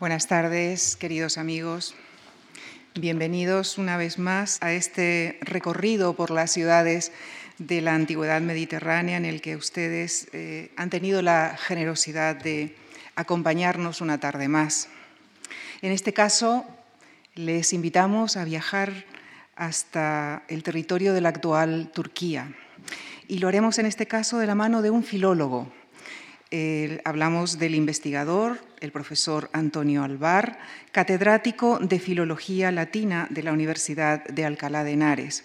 Buenas tardes, queridos amigos. Bienvenidos una vez más a este recorrido por las ciudades de la antigüedad mediterránea en el que ustedes eh, han tenido la generosidad de acompañarnos una tarde más. En este caso, les invitamos a viajar hasta el territorio de la actual Turquía y lo haremos en este caso de la mano de un filólogo, hablamos del investigador, el profesor Antonio Alvar, catedrático de Filología Latina de la Universidad de Alcalá de Henares,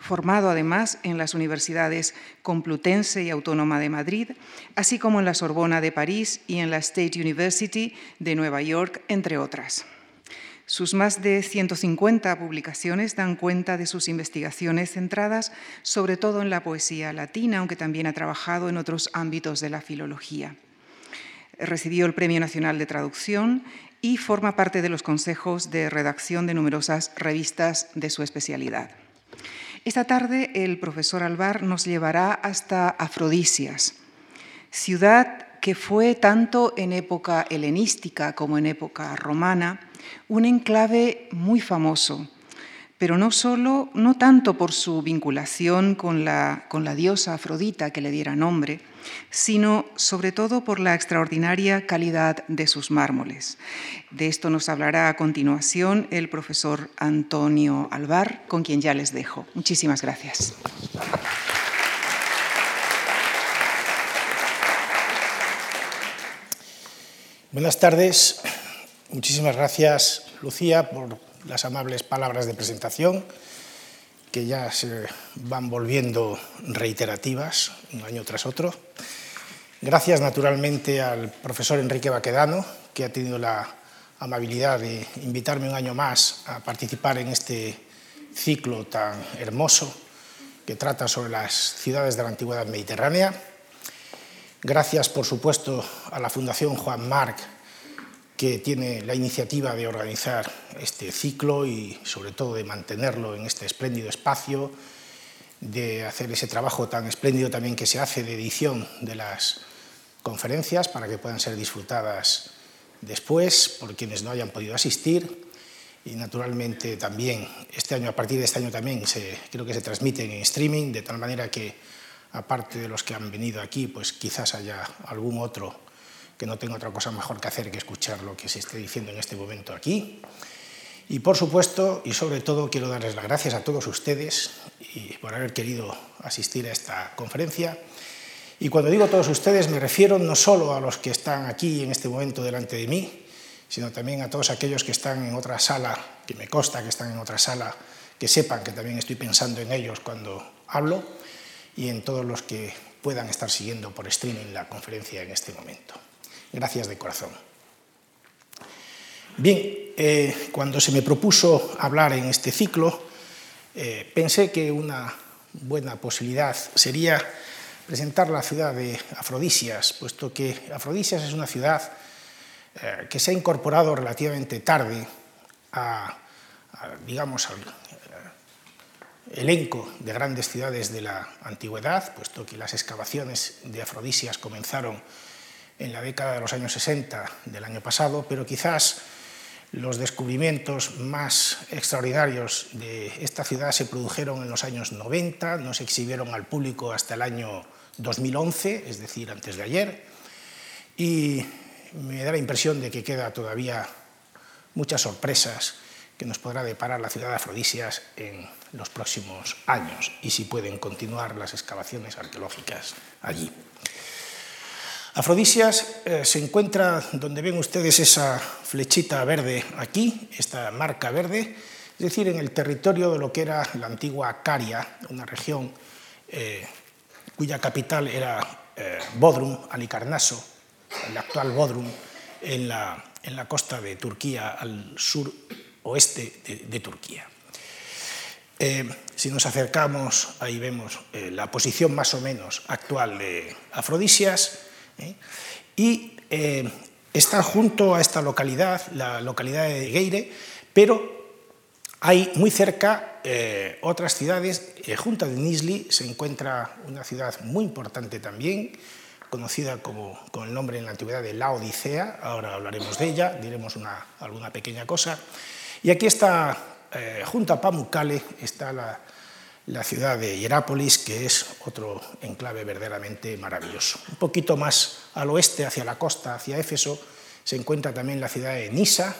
formado además en las universidades Complutense y Autónoma de Madrid, así como en la Sorbona de París y en la State University de Nueva York, entre otras. Sus más de 150 publicaciones dan cuenta de sus investigaciones centradas sobre todo en la poesía latina, aunque también ha trabajado en otros ámbitos de la filología. Recibió el Premio Nacional de Traducción y forma parte de los consejos de redacción de numerosas revistas de su especialidad. Esta tarde el profesor Alvar nos llevará hasta Afrodisias, ciudad que fue tanto en época helenística como en época romana un enclave muy famoso, pero no solo, no tanto por su vinculación con la, con la diosa Afrodita que le diera nombre, sino sobre todo por la extraordinaria calidad de sus mármoles. De esto nos hablará a continuación el profesor Antonio Alvar, con quien ya les dejo. Muchísimas gracias. Buenas tardes. Muchísimas gracias, Lucía, por las amables palabras de presentación, que ya se van volviendo reiterativas un año tras otro. Gracias, naturalmente, al profesor Enrique Baquedano, que ha tenido la amabilidad de invitarme un año más a participar en este ciclo tan hermoso que trata sobre las ciudades de la antigüedad mediterránea. Gracias, por supuesto, a la Fundación Juan Marc que tiene la iniciativa de organizar este ciclo y sobre todo de mantenerlo en este espléndido espacio, de hacer ese trabajo tan espléndido también que se hace de edición de las conferencias para que puedan ser disfrutadas después por quienes no hayan podido asistir. Y naturalmente también este año, a partir de este año también se, creo que se transmiten en streaming, de tal manera que aparte de los que han venido aquí, pues quizás haya algún otro que no tengo otra cosa mejor que hacer que escuchar lo que se esté diciendo en este momento aquí. Y por supuesto, y sobre todo, quiero darles las gracias a todos ustedes por haber querido asistir a esta conferencia. Y cuando digo todos ustedes, me refiero no solo a los que están aquí en este momento delante de mí, sino también a todos aquellos que están en otra sala, que me consta que están en otra sala, que sepan que también estoy pensando en ellos cuando hablo, y en todos los que puedan estar siguiendo por streaming la conferencia en este momento. Gracias de corazón. Bien, eh, cuando se me propuso hablar en este ciclo, eh, pensé que una buena posibilidad sería presentar la ciudad de Afrodisias, puesto que Afrodisias es una ciudad eh, que se ha incorporado relativamente tarde a, digamos, al elenco de grandes ciudades de la antigüedad, puesto que las excavaciones de Afrodisias comenzaron en la década de los años 60 del año pasado, pero quizás los descubrimientos más extraordinarios de esta ciudad se produjeron en los años 90, no se exhibieron al público hasta el año 2011, es decir, antes de ayer, y me da la impresión de que queda todavía muchas sorpresas que nos podrá deparar la ciudad de Afrodisias en los próximos años y si pueden continuar las excavaciones arqueológicas allí. Afrodisias eh, se encuentra donde ven ustedes esa flechita verde aquí, esta marca verde, es decir, en el territorio de lo que era la antigua Caria, una región eh, cuya capital era eh, Bodrum, Alicarnaso, el actual Bodrum, en la, costa de Turquía, al sur oeste de, de Turquía. si nos acercamos, ahí vemos la posición más o menos actual de Afrodisias, ¿eh? Y eh, está junto a esta localidad, la localidad de Geire, pero hay muy cerca eh, otras ciudades. junto de Nisli se encuentra una ciudad muy importante también, conocida como, con el nombre en la antigüedad de la Odisea, ahora hablaremos de ella, diremos una, alguna pequeña cosa. Y aquí está, junto a Pamukkale, está la, la ciudad de Hierápolis, que es otro enclave verdaderamente maravilloso. Un poquito más al oeste, hacia la costa, hacia Éfeso, se encuentra también la ciudad de Nisa,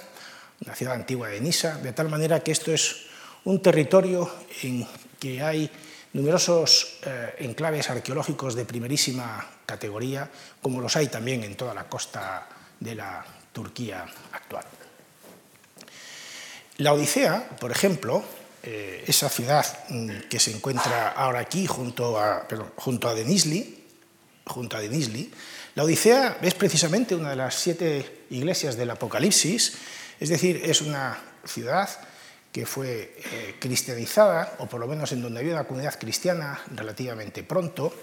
la ciudad antigua de Nisa, de tal manera que esto es un territorio en que hay numerosos eh, enclaves arqueológicos de primerísima categoría, como los hay también en toda la costa de la Turquía actual. La Odisea, por ejemplo, eh, esa ciudad mm, que se encuentra ahora aquí junto a, junto a Denizli, junto a Denizli, la Odisea es precisamente una de las siete iglesias del Apocalipsis, es decir, es una ciudad que fue eh, cristianizada, o por lo menos en donde había una comunidad cristiana relativamente pronto,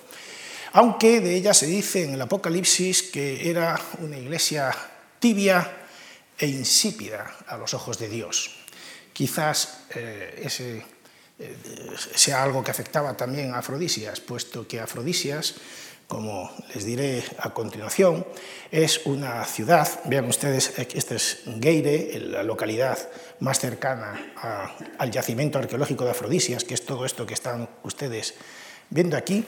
aunque de ella se dice en el Apocalipsis que era una iglesia tibia e insípida a los ojos de Dios. Quizás eh, ese eh, sea algo que afectaba también a Afrodisias, puesto que Afrodisias como les diré a continuación, es una ciudad, vean ustedes, esta es Geire, la localidad más cercana al yacimiento arqueológico de Afrodisias, que es todo esto que están ustedes viendo aquí.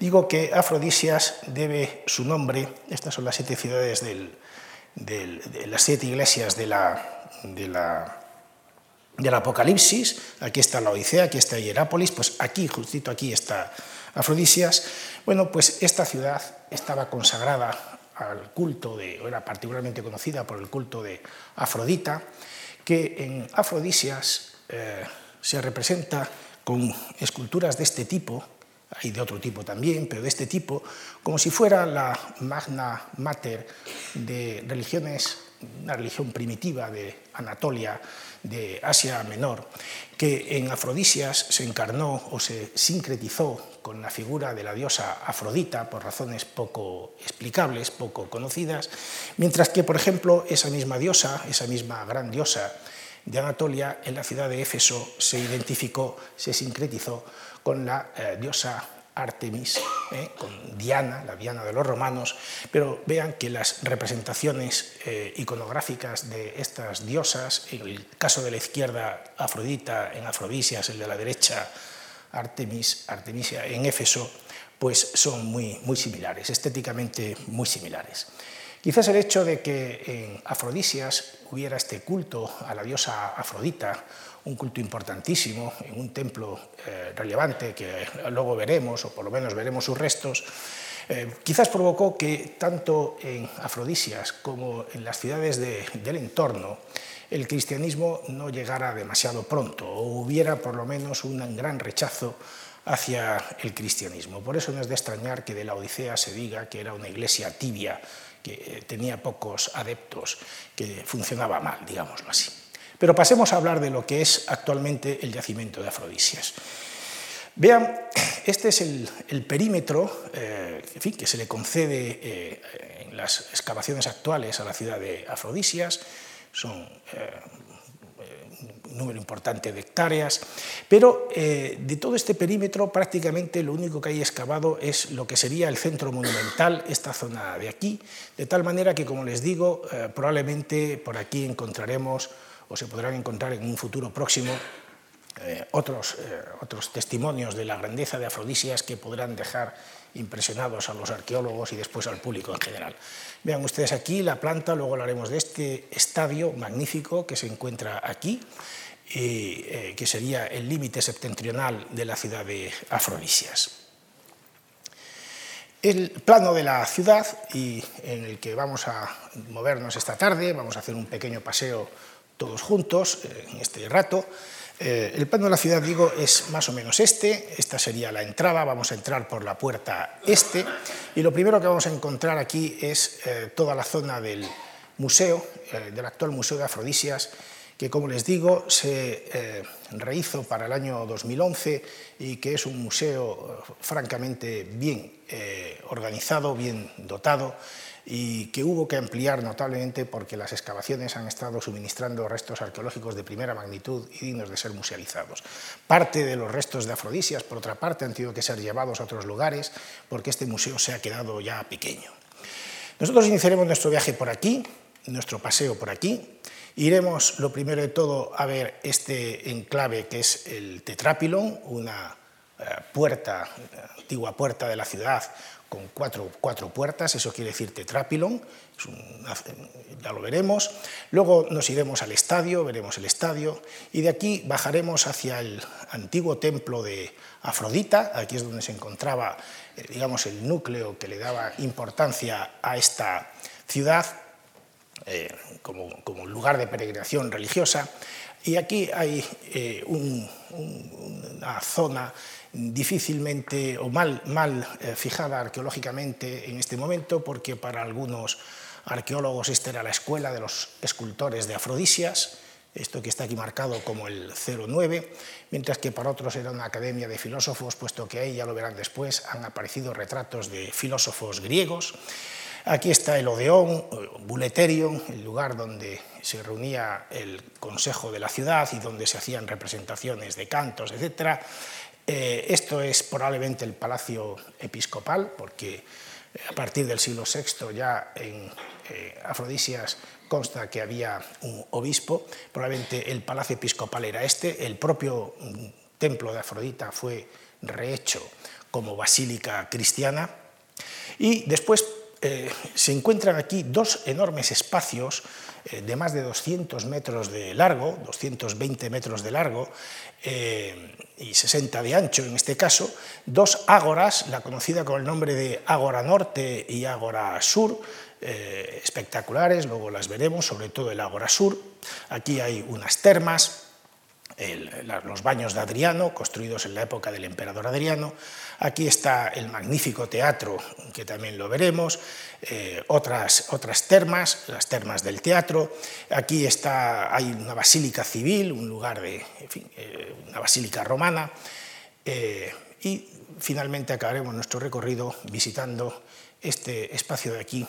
Digo que Afrodisias debe su nombre, estas son las siete ciudades de las siete iglesias de la, de la del Apocalipsis, aquí está la Odisea, aquí está Hierápolis, pues aquí, justito aquí está Afrodisias. Bueno, pues esta ciudad estaba consagrada al culto de, o era particularmente conocida por el culto de Afrodita, que en Afrodisias eh, se representa con esculturas de este tipo, hay de otro tipo también, pero de este tipo, como si fuera la magna mater de religiones, una religión primitiva de Anatolia, de Asia Menor, que en Afrodisias se encarnó o se sincretizó con la figura de la diosa Afrodita por razones poco explicables, poco conocidas, mientras que, por ejemplo, esa misma diosa, esa misma gran diosa de Anatolia, en la ciudad de Éfeso se identificó, se sincretizó con la eh, diosa Artemis, eh, con Diana, la Diana de los romanos, pero vean que las representaciones eh, iconográficas de estas diosas, en el caso de la izquierda Afrodita en Afrodisias, el de la derecha Artemis, Artemisia en Éfeso, pues son muy, muy similares, estéticamente muy similares. Quizás el hecho de que en Afrodisias hubiera este culto a la diosa Afrodita, un culto importantísimo en un templo eh, relevante que luego veremos, o por lo menos veremos sus restos, eh, quizás provocó que tanto en Afrodisias como en las ciudades del entorno el cristianismo no llegara demasiado pronto o hubiera por lo menos un gran rechazo hacia el cristianismo. Por eso no es de extrañar que de la Odisea se diga que era una iglesia tibia, que eh, tenía pocos adeptos, que funcionaba mal, digámoslo así. Pero pasemos a hablar de lo que es actualmente el yacimiento de Afrodisias. Vean, este es el, perímetro eh, que se le concede eh, en las excavaciones actuales a la ciudad de Afrodisias. Son un número importante de hectáreas, pero eh, de todo este perímetro prácticamente lo único que hay excavado es lo que sería el centro monumental, esta zona de aquí, de tal manera que, como les digo, eh, probablemente por aquí encontraremos o se podrán encontrar en un futuro próximo eh, otros, otros testimonios de la grandeza de Afrodisias que podrán dejar impresionados a los arqueólogos y después al público en general. Vean ustedes aquí la planta, luego hablaremos de este estadio magnífico que se encuentra aquí, y, eh, que sería el límite septentrional de la ciudad de Afrodisias. El plano de la ciudad y en el que vamos a movernos esta tarde, vamos a hacer un pequeño paseo todos juntos eh, en este rato, eh, el plano de la ciudad, digo, es más o menos este. Esta sería la entrada. Vamos a entrar por la puerta este. Y lo primero que vamos a encontrar aquí es eh, toda la zona del museo, del actual Museo de Afrodisias, que, como les digo, se rehizo para el año 2011 y que es un museo francamente bien organizado, bien dotado, y que hubo que ampliar notablemente porque las excavaciones han estado suministrando restos arqueológicos de primera magnitud y dignos de ser musealizados. Parte de los restos de Afrodisias, por otra parte, han tenido que ser llevados a otros lugares porque este museo se ha quedado ya pequeño. Nosotros iniciaremos nuestro viaje por aquí, nuestro paseo por aquí. Iremos, lo primero de todo, a ver este enclave que es el Tetrápilon, una eh, puerta, antigua puerta de la ciudad con cuatro, cuatro puertas, eso quiere decir tetrápilon, ya lo veremos. Luego nos iremos al estadio, veremos el estadio, y de aquí bajaremos hacia el antiguo templo de Afrodita, aquí es donde se encontraba, eh, digamos, el núcleo que le daba importancia a esta ciudad eh, como, como, lugar de peregrinación religiosa. Y aquí hay eh, una zona difícilmente o mal, mal eh, fijada arqueológicamente en este momento, porque para algunos arqueólogos esta era la escuela de los escultores de Afrodisias, esto que está aquí marcado como el 09, mientras que para otros era una academia de filósofos, puesto que ahí, ya lo verán después, han aparecido retratos de filósofos griegos. Aquí está el Odeón, Buleterion, el lugar donde se reunía el consejo de la ciudad y donde se hacían representaciones de cantos, etc. Eh, esto es probablemente el palacio episcopal, porque eh, a partir del siglo VI ya en eh, Afrodisias consta que había un obispo, probablemente el palacio episcopal era este, el propio mm, templo de Afrodita fue rehecho como basílica cristiana, y después se encuentran aquí dos enormes espacios de más de 200 metros de largo, 220 metros de largo, eh, y 60 de ancho en este caso, dos ágoras, la conocida con el nombre de Ágora Norte y Ágora Sur, eh, espectaculares, luego las veremos, sobre todo el Ágora Sur. Aquí hay unas termas, los baños de Adriano, construidos en la época del emperador Adriano. Aquí está el magnífico teatro, que también lo veremos, eh, otras, otras termas, las termas del teatro. Aquí está, hay una basílica civil, un lugar de, eh, una basílica romana. Eh, y finalmente acabaremos nuestro recorrido visitando este espacio de aquí,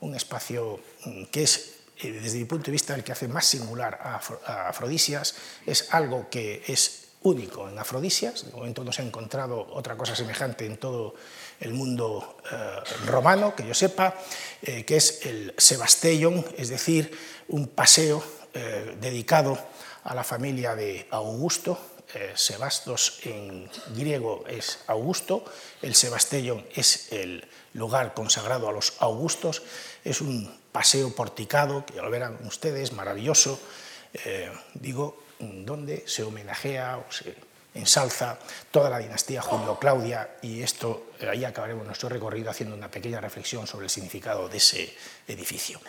un espacio mm, que es desde mi punto de vista, el que hace más singular a Afrodisias es algo que es único en Afrodisias. De momento no se ha encontrado otra cosa semejante en todo el mundo eh, romano, que yo sepa, eh, que es el Sebastellon, es decir, un paseo eh, dedicado a la familia de Augusto. Sebastos en griego es Augusto, el Sebastellon es el lugar consagrado a los Augustos, es un paseo porticado, que lo verán ustedes, maravilloso, eh, digo, donde se homenajea o se ensalza toda la dinastía Julio-Claudia y esto, eh, ahí acabaremos nuestro recorrido haciendo una pequeña reflexión sobre el significado de ese edificio.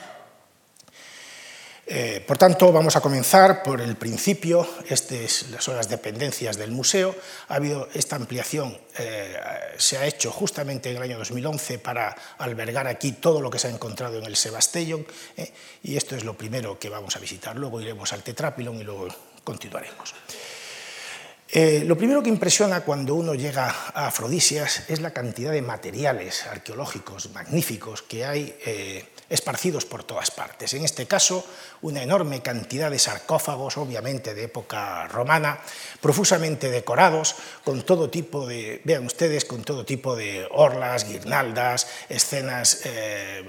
Eh, por tanto, vamos a comenzar por el principio, estas son las dependencias del museo. Ha habido esta ampliación, eh, se ha hecho justamente en el año 2011 para albergar aquí todo lo que se ha encontrado en el Sebastellón, eh, y esto es lo primero que vamos a visitar. Luego iremos al Tetrápilon y luego continuaremos. lo primero que impresiona cuando uno llega a Afrodisias es la cantidad de materiales arqueológicos magníficos que hay esparcidos por todas partes. En este caso, una enorme cantidad de sarcófagos, obviamente de época romana, profusamente decorados, con todo tipo de, vean ustedes, con todo tipo de orlas, guirnaldas, escenas eh,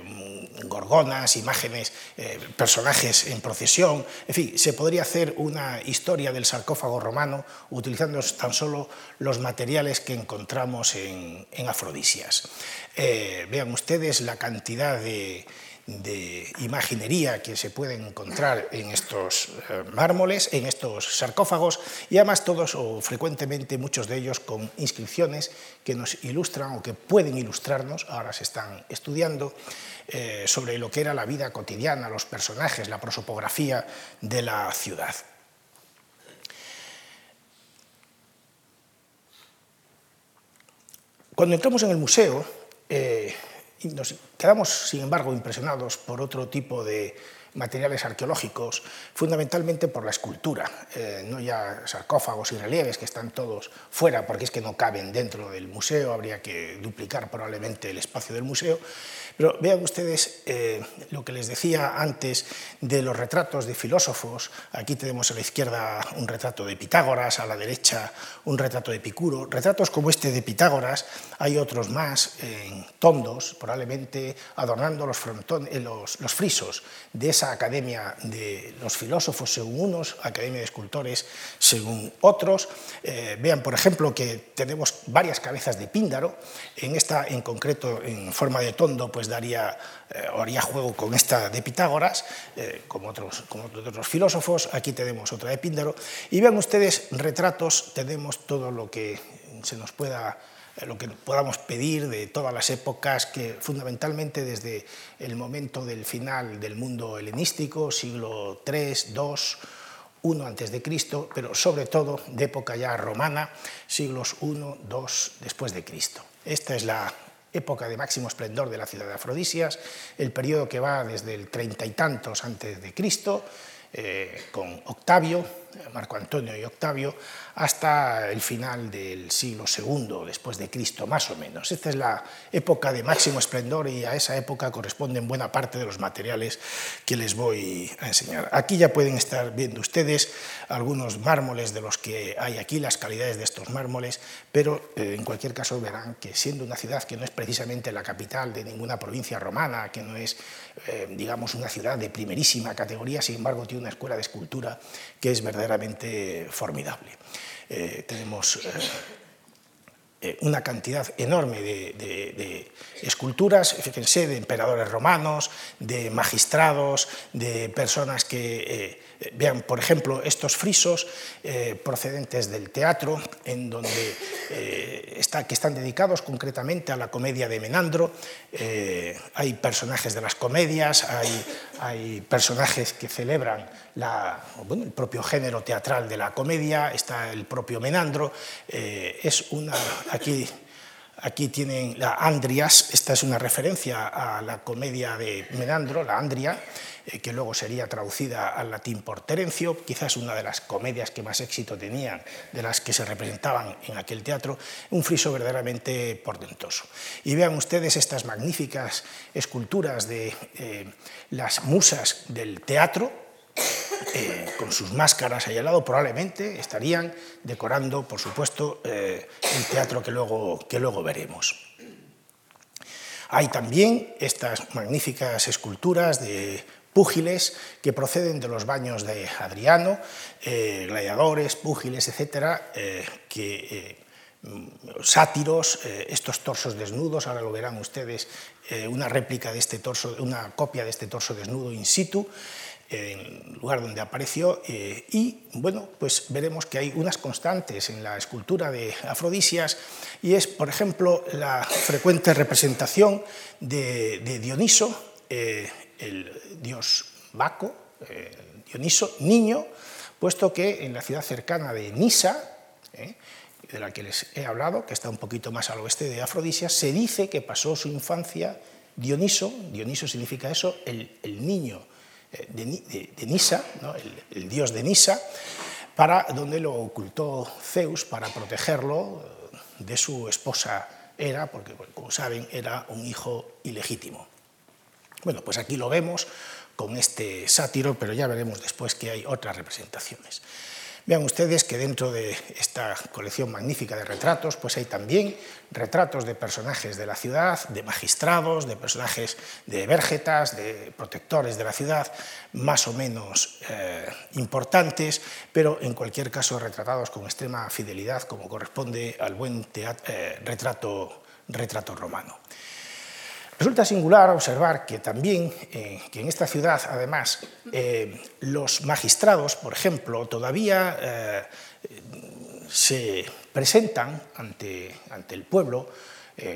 gorgonas, imágenes, eh, personajes en procesión, en fin, se podría hacer una historia del sarcófago romano utilizando tan solo los materiales que encontramos en, Afrodisias. Eh, vean ustedes la cantidad de de imaginería que se pueden encontrar en estos eh, mármoles, en estos sarcófagos, y además todos o frecuentemente muchos de ellos con inscripciones que nos ilustran o que pueden ilustrarnos, ahora se están estudiando, eh, sobre lo que era la vida cotidiana, los personajes, la prosopografía de la ciudad. Cuando entramos en el museo, eh, nos quedamos, sin embargo, impresionados por otro tipo de materiales arqueológicos, fundamentalmente por la escultura, eh, no ya sarcófagos y relieves que están todos fuera porque es que no caben dentro del museo, habría que duplicar probablemente el espacio del museo, Pero vean ustedes eh, lo que les decía antes de los retratos de filósofos. Aquí tenemos a la izquierda un retrato de Pitágoras, a la derecha un retrato de Epicuro. Retratos como este de Pitágoras, hay otros más en tondos, probablemente adornando los, los, los frisos de esa academia de los filósofos según unos, academia de escultores según otros. Eh, vean, por ejemplo, que tenemos varias cabezas de Píndaro. En esta, en concreto, en forma de tondo, pues daría, eh, haría juego con esta de Pitágoras, eh, como, otros, como otros filósofos. Aquí tenemos otra de Píndaro. Y vean ustedes, retratos, tenemos todo lo que se nos pueda lo que podamos pedir de todas las épocas, que fundamentalmente desde el momento del final del mundo helenístico, siglo III, II, I antes de Cristo, pero sobre todo de época ya romana, siglos I, II después de Cristo. Esta es la época de máximo esplendor de la ciudad de Afrodisias, el periodo que va desde el treinta y tantos antes de Cristo, eh, con Octavio, Marco Antonio y Octavio, hasta el final del siglo II después de Cristo, más o menos. Esta es la época de máximo esplendor y a esa época corresponden buena parte de los materiales que les voy a enseñar. Aquí ya pueden estar viendo ustedes algunos mármoles de los que hay aquí, las calidades de estos mármoles, pero eh, en cualquier caso verán que siendo una ciudad que no es precisamente la capital de ninguna provincia romana, que no es, eh, digamos, una ciudad de primerísima categoría, sin embargo tiene una escuela de escultura que es verdaderamente formidable. Eh, tenemos eh, eh, una cantidad enorme de, esculturas, fíjense, de emperadores romanos, de magistrados, de personas que vean, por ejemplo, estos frisos procedentes del teatro, en donde está, que están dedicados concretamente a la comedia de Menandro. hay personajes de las comedias, hay, hay personajes que celebran el propio género teatral de la comedia, está el propio Menandro, eh, es una, aquí, aquí tienen la Andrias, esta es una referencia a la comedia de Menandro, la Andria, eh, que luego sería traducida al latín por Terencio, quizás una de las comedias que más éxito tenían, de las que se representaban en aquel teatro, un friso verdaderamente portentoso. Y vean ustedes estas magníficas esculturas de eh, las musas del teatro, eh, con sus máscaras ahí al lado, probablemente estarían decorando, por supuesto, el teatro que luego, que luego veremos. Hay también estas magníficas esculturas de púgiles que proceden de los baños de Adriano, eh, gladiadores, púgiles, etcétera, que sátiros, estos torsos desnudos, ahora lo verán ustedes, una réplica de este torso, una copia de este torso desnudo in situ, en el lugar donde apareció eh, y bueno, pues veremos que hay unas constantes en la escultura de Afrodisias y es, por ejemplo, la frecuente representación de, Dioniso, eh, el dios Baco, eh, Dioniso, niño, puesto que en la ciudad cercana de Nisa, de la que les he hablado, que está un poquito más al oeste de Afrodisias, se dice que pasó su infancia Dioniso, Dioniso significa eso, el, el niño de, Nisa, el, dios de Nisa, para donde lo ocultó Zeus para protegerlo eh, de su esposa Hera, porque como saben era un hijo ilegítimo. Bueno, pues aquí lo vemos con este sátiro, pero ya veremos después que hay otras representaciones. Vean ustedes que dentro de esta colección magnífica de retratos, pues hay también retratos de personajes de la ciudad, de magistrados, de personajes de vergetas, de protectores de la ciudad, más o menos eh, importantes, pero en cualquier caso retratados con extrema fidelidad, como corresponde al buen eh, retrato, retrato romano. Resulta singular observar que también eh, que en esta ciudad, además, eh, los magistrados, por ejemplo, todavía eh, se presentan ante, ante el pueblo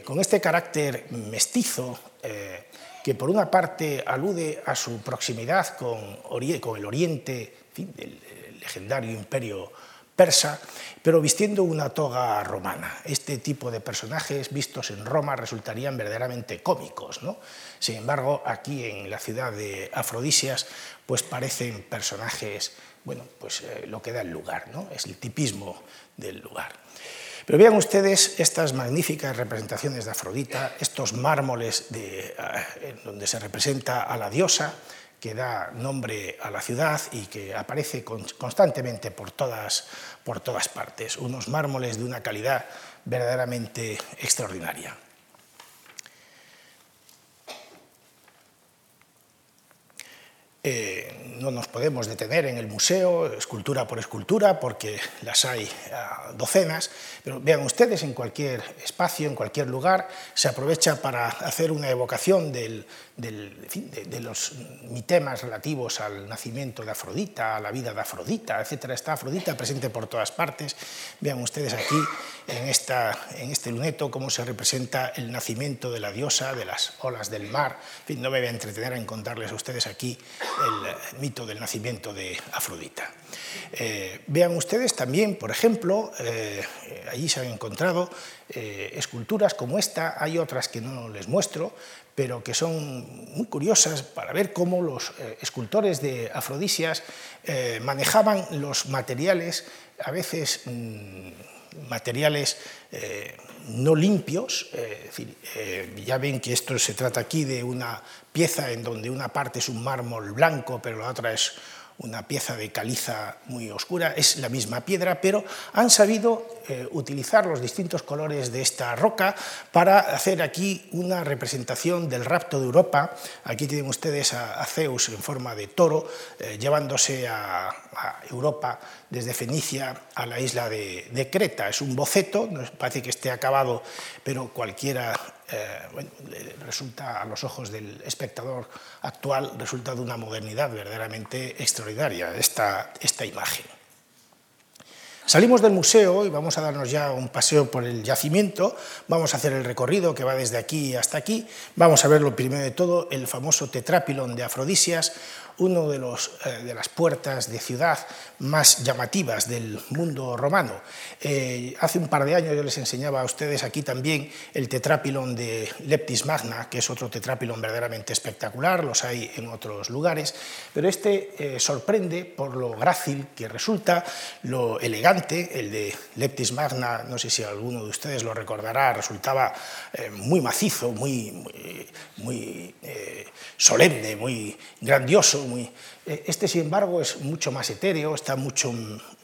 con este carácter mestizo que por una parte alude a su proximidad con, con el oriente del legendario imperio persa, pero vistiendo una toga romana. Este tipo de personajes vistos en Roma resultarían verdaderamente cómicos. ¿no? Sin embargo, aquí en la ciudad de Afrodisias, pues parecen personajes, bueno, pues eh, lo que da el lugar, ¿no? es el tipismo del lugar. Pero vean ustedes estas magníficas representaciones de Afrodita, estos mármoles de, en donde se representa a la diosa, que da nombre a la ciudad y que aparece constantemente por todas, por todas partes, unos mármoles de una calidad verdaderamente extraordinaria. Eh, no nos podemos detener en el museo, escultura por escultura, porque las hay docenas, pero vean ustedes, en cualquier espacio, en cualquier lugar, se aprovecha para hacer una evocación del, de, los temas relativos al nacimiento de Afrodita, a la vida de Afrodita, etc. Está Afrodita presente por todas partes. Vean ustedes aquí, en, esta, en este luneto, cómo se representa el nacimiento de la diosa, de las olas del mar. no me voy a entretener en contarles a ustedes aquí el mito del nacimiento de Afrodita. Eh, vean ustedes también, por ejemplo, eh, allí se han encontrado eh, esculturas como esta, hay otras que no les muestro, pero que son muy curiosas para ver cómo los escultores de Afrodisias manejaban los materiales, a veces mm, materiales no limpios, ya ven que esto se trata aquí de una pieza en donde una parte es un mármol blanco, pero la otra es una pieza de caliza muy oscura, es la misma piedra, pero han sabido eh, utilizar los distintos colores de esta roca para hacer aquí una representación del rapto de Europa. Aquí tienen ustedes a, Zeus en forma de toro, eh, llevándose a, Europa desde Fenicia a la isla de, de Creta. Es un boceto, parece que esté acabado, pero cualquiera eh, resulta a los ojos del espectador actual, resulta de una modernidad verdaderamente extraordinaria esta, esta imagen. Salimos del museo y vamos a darnos ya un paseo por el yacimiento, vamos a hacer el recorrido que va desde aquí hasta aquí, vamos a ver lo primero de todo, el famoso tetrápilon de Afrodisias, uno de, los, eh, de las puertas de ciudad más llamativas del mundo romano. Eh, hace un par de años yo les enseñaba a ustedes aquí también el tetrápilon de Leptis Magna, que es otro tetrápilon verdaderamente espectacular, los hay en otros lugares, pero este eh, sorprende por lo grácil que resulta, lo elegante, el de Leptis Magna, no sé si alguno de ustedes lo recordará, resultaba muy macizo, muy, muy solemne, muy grandioso, eh, este, sin embargo, es mucho más etéreo, está, mucho,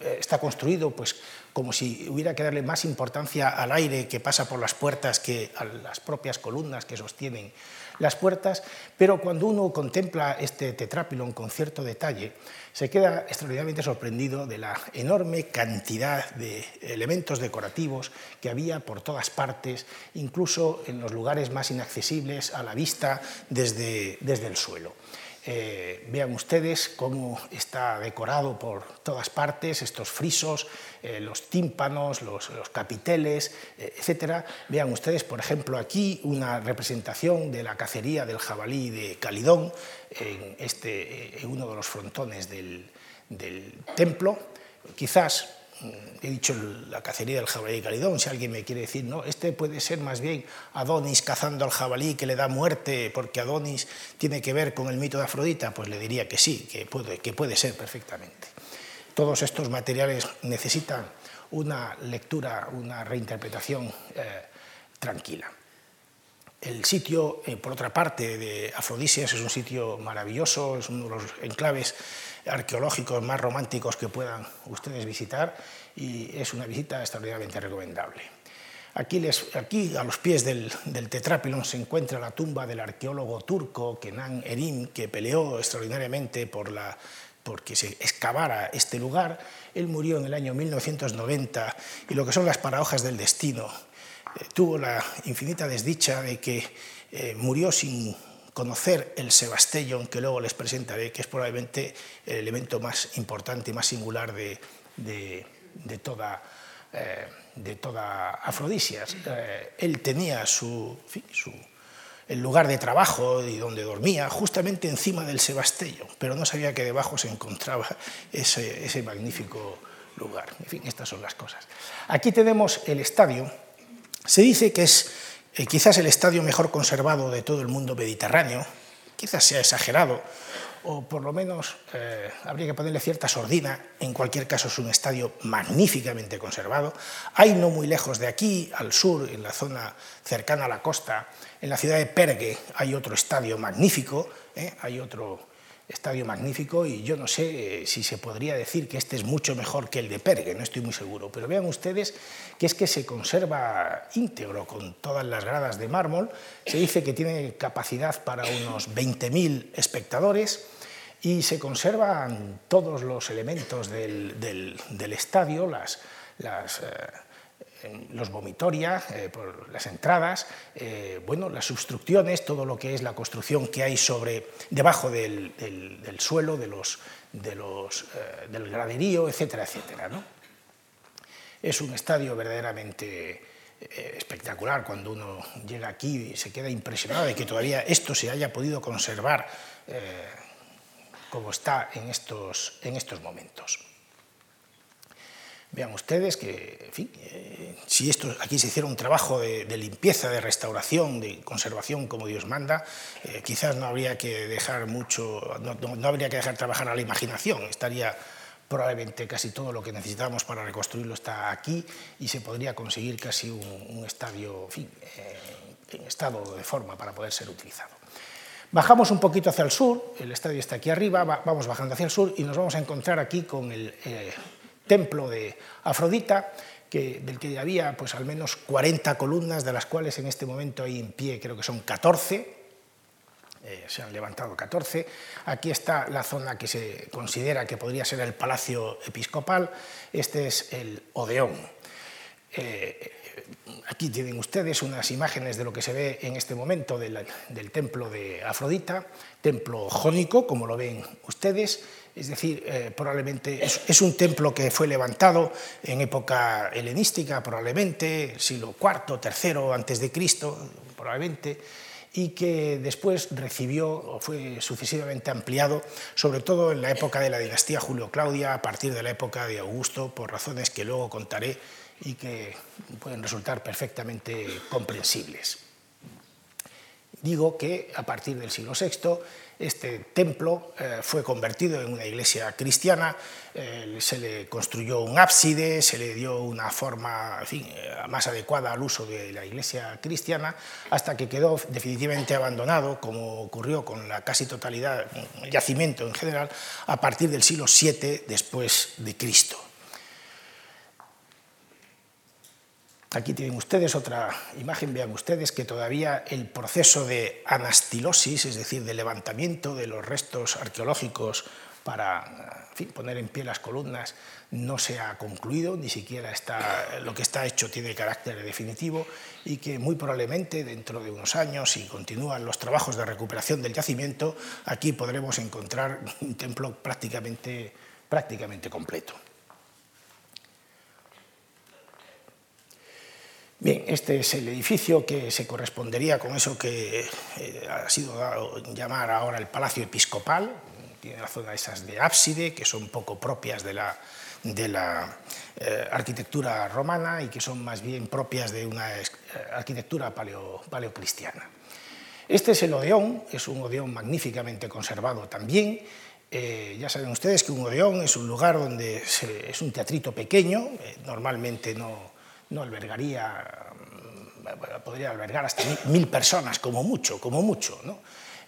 eh, está construido pues, como si hubiera que darle más importancia al aire que pasa por las puertas que a las propias columnas que sostienen las puertas, pero cuando uno contempla este tetrápilon con cierto detalle, se queda extraordinariamente sorprendido de la enorme cantidad de elementos decorativos que había por todas partes, incluso en los lugares más inaccesibles a la vista desde, desde el suelo. Eh, vean ustedes cómo está decorado por todas partes, estos frisos, eh, los tímpanos, los, capiteles, eh, etc. Vean ustedes, por ejemplo, aquí una representación de la cacería del jabalí de Calidón en, este, en uno de los frontones del, del templo. Quizás he dicho la cacería del jabalí de Calidón, si alguien me quiere decir, no, este puede ser más bien Adonis cazando al jabalí que le da muerte porque Adonis tiene que ver con el mito de Afrodita, pues le diría que sí, que puede, que puede ser perfectamente. Todos estos materiales necesitan una lectura, una reinterpretación eh, tranquila. El sitio, eh, por otra parte, de Afrodisias es un sitio maravilloso, es uno de los enclaves arqueológicos más románticos que puedan ustedes visitar y es una visita extraordinariamente recomendable. Aquí, les, aquí a los pies del, del, se encuentra la tumba del arqueólogo turco Kenan Erim, que peleó extraordinariamente por la, porque se excavara este lugar. Él murió en el año 1990 y lo que son las paradojas del destino. Eh, tuvo la infinita desdicha de que eh, murió sin conocer el Sebastellón, que luego les presentaré, que es probablemente el elemento más importante y más singular de, de, toda, eh, de toda Afrodisias. Eh, él tenía su, su, el lugar de trabajo y donde dormía justamente encima del Sebastellón, pero no sabía que debajo se encontraba ese, ese magnífico lugar. En fin, estas son las cosas. Aquí tenemos el estadio. Se dice que es quizás el estadio mejor conservado de todo el mundo mediterráneo, quizás sea exagerado, o por lo menos eh, habría que ponerle cierta sordina. En cualquier caso es un estadio magníficamente conservado. Hay no muy lejos de aquí, al sur, en la zona cercana a la costa, en la ciudad de Pergue, hay otro estadio magnífico, ¿eh? hay otro estadio magnífico y yo no sé eh, si se podría decir que este es mucho mejor que el de Pergue, no estoy muy seguro, pero vean ustedes que es que se conserva íntegro con todas las gradas de mármol, se dice que tiene capacidad para unos 20.000 espectadores y se conservan todos los elementos del, estadio, las, las eh, los vomitoria, eh, las entradas, eh, bueno, las substrucciones, todo lo que es la construcción que hay sobre, debajo del, suelo, de los, de los, del graderío, etcétera, etcétera. ¿no? Es un estadio verdaderamente espectacular cuando uno llega aquí y se queda impresionado de que todavía esto se haya podido conservar como está en estos, en estos momentos. Vean ustedes que, en fin, eh, si esto, aquí se hiciera un trabajo de, limpieza, de restauración, de conservación como Dios manda, eh, quizás no habría que dejar mucho, no, habría que dejar trabajar a la imaginación, estaría probablemente casi todo lo que necesitamos para reconstruirlo está aquí y se podría conseguir casi un, estadio en, eh, en estado de forma para poder ser utilizado. Bajamos un poquito hacia el sur, el estadio está aquí arriba, vamos bajando hacia el sur y nos vamos a encontrar aquí con el templo de Afrodita, que, del que había pues, al menos 40 columnas, de las cuales en este momento hay en pie creo que son 14, eh, se han levantado 14. Aquí está la zona que se considera que podría ser el palacio episcopal, este es el Odeón. Eh, aquí tienen ustedes unas imágenes de lo que se ve en este momento del, templo de Afrodita, templo jónico, como lo ven ustedes, es decir, eh, probablemente es, un templo que fue levantado en época helenística, probablemente, siglo IV, III antes de Cristo, probablemente, y que después recibió o fue sucesivamente ampliado, sobre todo en la época de la dinastía Julio-Claudia, a partir de la época de Augusto, por razones que luego contaré y que pueden resultar perfectamente comprensibles. Digo que a partir del siglo VI este templo eh, fue convertido en una iglesia cristiana, eh, se le construyó un ábside, se le dio una forma eh, más adecuada al uso de la iglesia cristiana, hasta que quedó definitivamente abandonado, como ocurrió con la casi totalidad, del yacimiento en general, a partir del siglo VII después de Cristo. Aquí tienen ustedes otra imagen, vean ustedes que todavía el proceso de anastilosis, es decir, de levantamiento de los restos arqueológicos para poner en pie las columnas, no se ha concluido, ni siquiera está, lo que está hecho tiene carácter definitivo y que muy probablemente dentro de unos años, si continúan los trabajos de recuperación del yacimiento, aquí podremos encontrar un templo prácticamente, prácticamente completo. Bien, este es el edificio que se correspondería con eso que eh, ha sido dado llamar ahora el Palacio Episcopal. Tiene la zona esas de ábside, que son poco propias de la, eh, arquitectura romana y que son más bien propias de una eh, arquitectura paleo, paleocristiana. Este es el Odeón, es un Odeón magníficamente conservado también. ya saben ustedes que un Odeón es un lugar donde es un teatrito pequeño, normalmente no, no albergaría, mm, podría albergar hasta mil, personas, como mucho, como mucho, ¿no?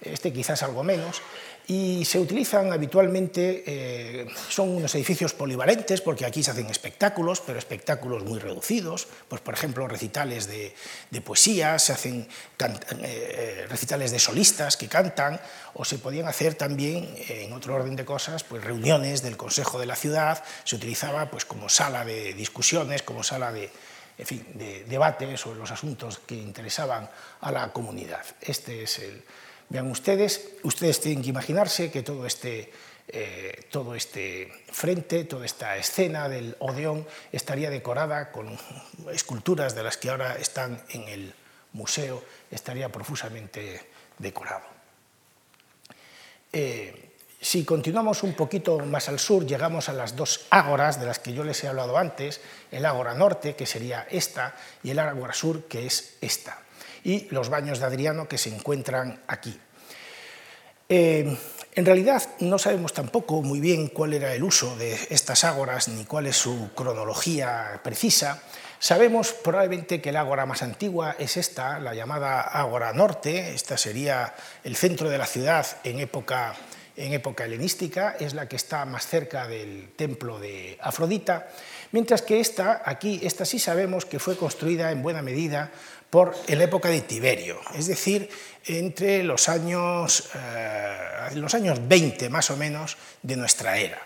este quizás algo menos, y se utilizan habitualmente, eh, son unos edificios polivalentes, porque aquí se hacen espectáculos, pero espectáculos muy reducidos, pues por ejemplo recitales de, poesía, se hacen eh, recitales de solistas que cantan, o se podían hacer también, en otro orden de cosas, pues reuniones del Consejo de la Ciudad, se utilizaba pues como sala de discusiones, como sala de, en fin, de debate sobre los asuntos que interesaban a la comunidad. Este es el, vean ustedes, ustedes tienen que imaginarse que todo este, eh, todo este frente, toda esta escena del Odeón estaría decorada con esculturas de las que ahora están en el museo, estaría profusamente decorado. Eh, si continuamos un poquito más al sur, llegamos a las dos ágoras de las que yo les he hablado antes, el ágora norte, que sería esta, y el ágora sur, que es esta, y los baños de Adriano, que se encuentran aquí. Eh, en realidad no sabemos tampoco muy bien cuál era el uso de estas ágoras ni cuál es su cronología precisa. Sabemos probablemente que la ágora más antigua es esta, la llamada Ágora Norte, esta sería el centro de la ciudad en época, en época helenística, es la que está más cerca del templo de Afrodita, mientras que esta, aquí, esta sí sabemos que fue construida en buena medida por la época de Tiberio, es decir, entre los años, eh, los años 20 más o menos de nuestra era.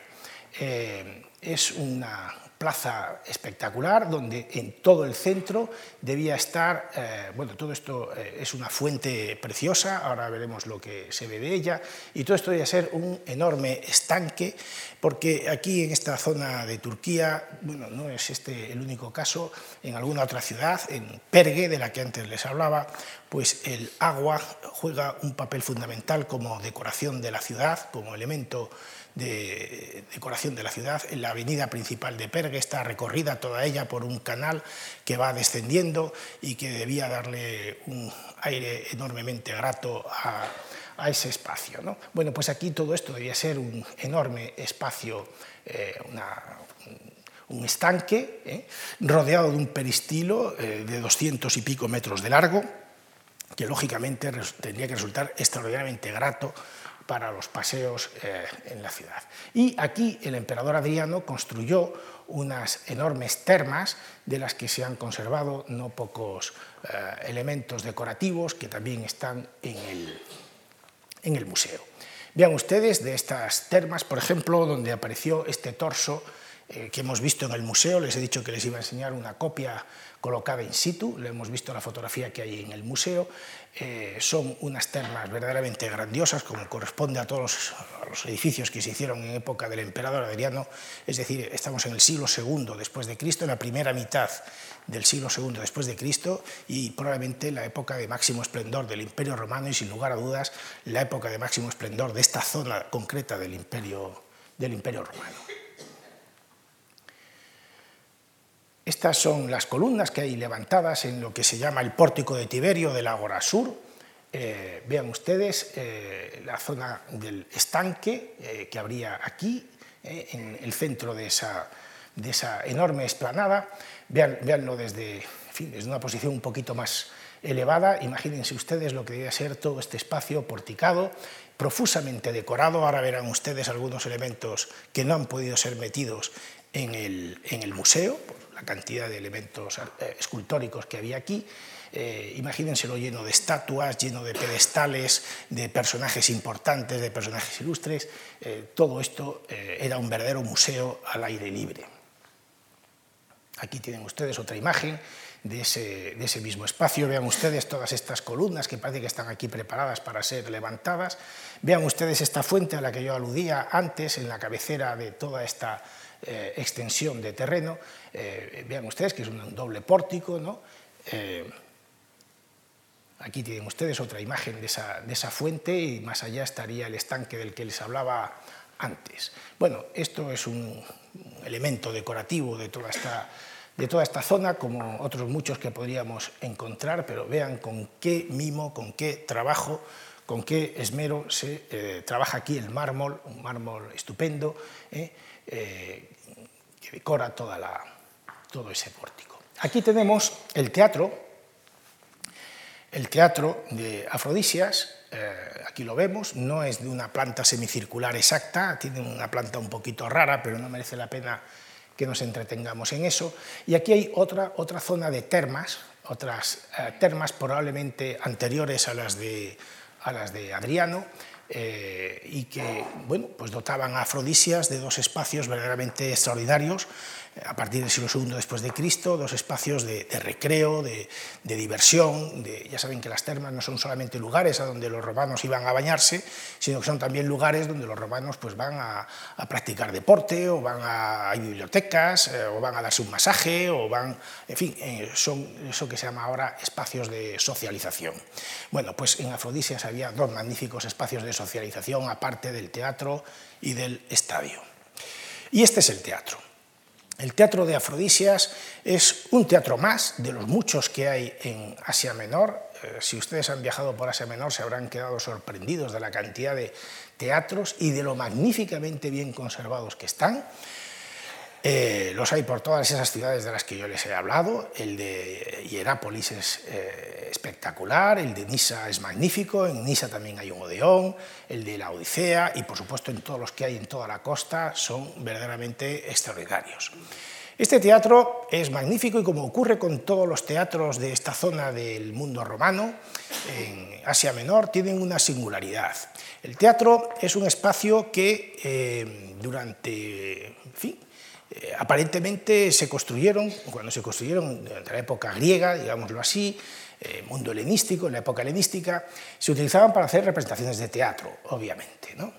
Eh, es una, plaza espectacular donde en todo el centro debía estar, eh, bueno, todo esto eh, es una fuente preciosa, ahora veremos lo que se ve de ella, y todo esto debía ser un enorme estanque, porque aquí en esta zona de Turquía, bueno, no es este el único caso, en alguna otra ciudad, en Pergue, de la que antes les hablaba, pues el agua juega un papel fundamental como decoración de la ciudad, como elemento de decoración de la ciudad. En la avenida principal de Pergue está recorrida toda ella por un canal que va descendiendo y que debía darle un aire enormemente grato a, ese espacio. ¿no? Bueno, pues aquí todo esto debía ser un enorme espacio, eh, un estanque, ¿eh? rodeado de un peristilo eh, de 200 y pico metros de largo, que lógicamente tendría que resultar extraordinariamente grato para los paseos eh, en la ciudad. Y aquí el emperador Adriano construyó unas enormes termas de las que se han conservado no pocos eh, elementos decorativos que también están en el, en el museo. Vean ustedes de estas termas, por ejemplo, donde apareció este torso eh, que hemos visto en el museo, les he dicho que les iba a enseñar una copia colocada in situ, le hemos visto la fotografía que hay en el museo, eh, son unas termas verdaderamente grandiosas, como corresponde a todos los, edificios que se hicieron en época del emperador Adriano, es decir, estamos en el siglo II después de Cristo, en la primera mitad del siglo II después de Cristo y probablemente la época de máximo esplendor del Imperio Romano y sin lugar a dudas la época de máximo esplendor de esta zona concreta del Imperio, del imperio Romano. Estas son las columnas que hay levantadas en lo que se llama el pórtico de Tiberio del Ágora Sur. Eh, vean ustedes eh, la zona del estanque eh, que habría aquí, en el centro de esa, de esa enorme esplanada. Vean, veanlo desde, desde una posición un poquito más elevada. Imagínense ustedes lo que debe ser todo este espacio porticado, profusamente decorado. Ahora verán ustedes algunos elementos que no han podido ser metidos en el, en el museo, la cantidad de elementos eh, escultóricos que había aquí. Eh, imagínenselo lleno de estatuas, lleno de pedestales, de personajes importantes, de personajes ilustres. Eh, todo esto era un verdadero museo al aire libre. Aquí tienen ustedes otra imagen de ese, de ese, mismo espacio. Vean ustedes todas estas columnas que parece que están aquí preparadas para ser levantadas. Vean ustedes esta fuente a la que yo aludía antes en la cabecera de toda esta eh, extensión de terreno. Eh, vean ustedes que es un doble pórtico. ¿no? Eh, aquí tienen ustedes otra imagen de esa, de esa fuente y más allá estaría el estanque del que les hablaba antes. Bueno, esto es un elemento decorativo de toda esta de toda esta zona, como otros muchos que podríamos encontrar, pero vean con qué mimo, con qué trabajo, con qué esmero se trabaja aquí el mármol, un mármol estupendo, que decora toda la, todo ese pórtico. Aquí tenemos el teatro, el teatro de Afrodisias, eh, aquí lo vemos, no es de una planta semicircular exacta, tiene una planta un poquito rara, pero no merece la pena que nos entretengamos en eso. Y aquí hay otra, otra zona de termas, otras eh, termas probablemente anteriores a las de, a las de Adriano, eh, y que bueno, pues dotaban a Afrodisias de dos espacios verdaderamente extraordinarios a partir del siglo II después de Cristo, dos espacios de, recreo, de, diversión. ya saben que las termas no son solamente lugares a donde los romanos iban a bañarse, sino que son también lugares donde los romanos pues, van a, practicar deporte, o van a, hay bibliotecas, eh, o van a darse un masaje, o van, en fin, eh, son eso que se llama ahora espacios de socialización. Bueno, pues en Afrodisias había dos magníficos espacios de socialización, aparte del teatro y del estadio. Y este es el teatro. El teatro de Afrodisias es un teatro más de los muchos que hay en Asia Menor. eh, si ustedes han viajado por Asia Menor, se habrán quedado sorprendidos de la cantidad de teatros y de lo magníficamente bien conservados que están. Eh, los hay por todas esas ciudades de las que yo les he hablado. El de Hierápolis es eh, espectacular, el de Nisa es magnífico, en Nisa también hay un Odeón, el de la Odisea y por supuesto en todos los que hay en toda la costa son verdaderamente extraordinarios. Este teatro es magnífico y como ocurre con todos los teatros de esta zona del mundo romano, en Asia Menor, tienen una singularidad. El teatro es un espacio que eh, durante, eh, aparentemente se construyeron, cuando se construyeron durante la época griega, digámoslo así, eh, mundo helenístico, en la época helenística, se utilizaban para hacer representaciones de teatro, obviamente. ¿no?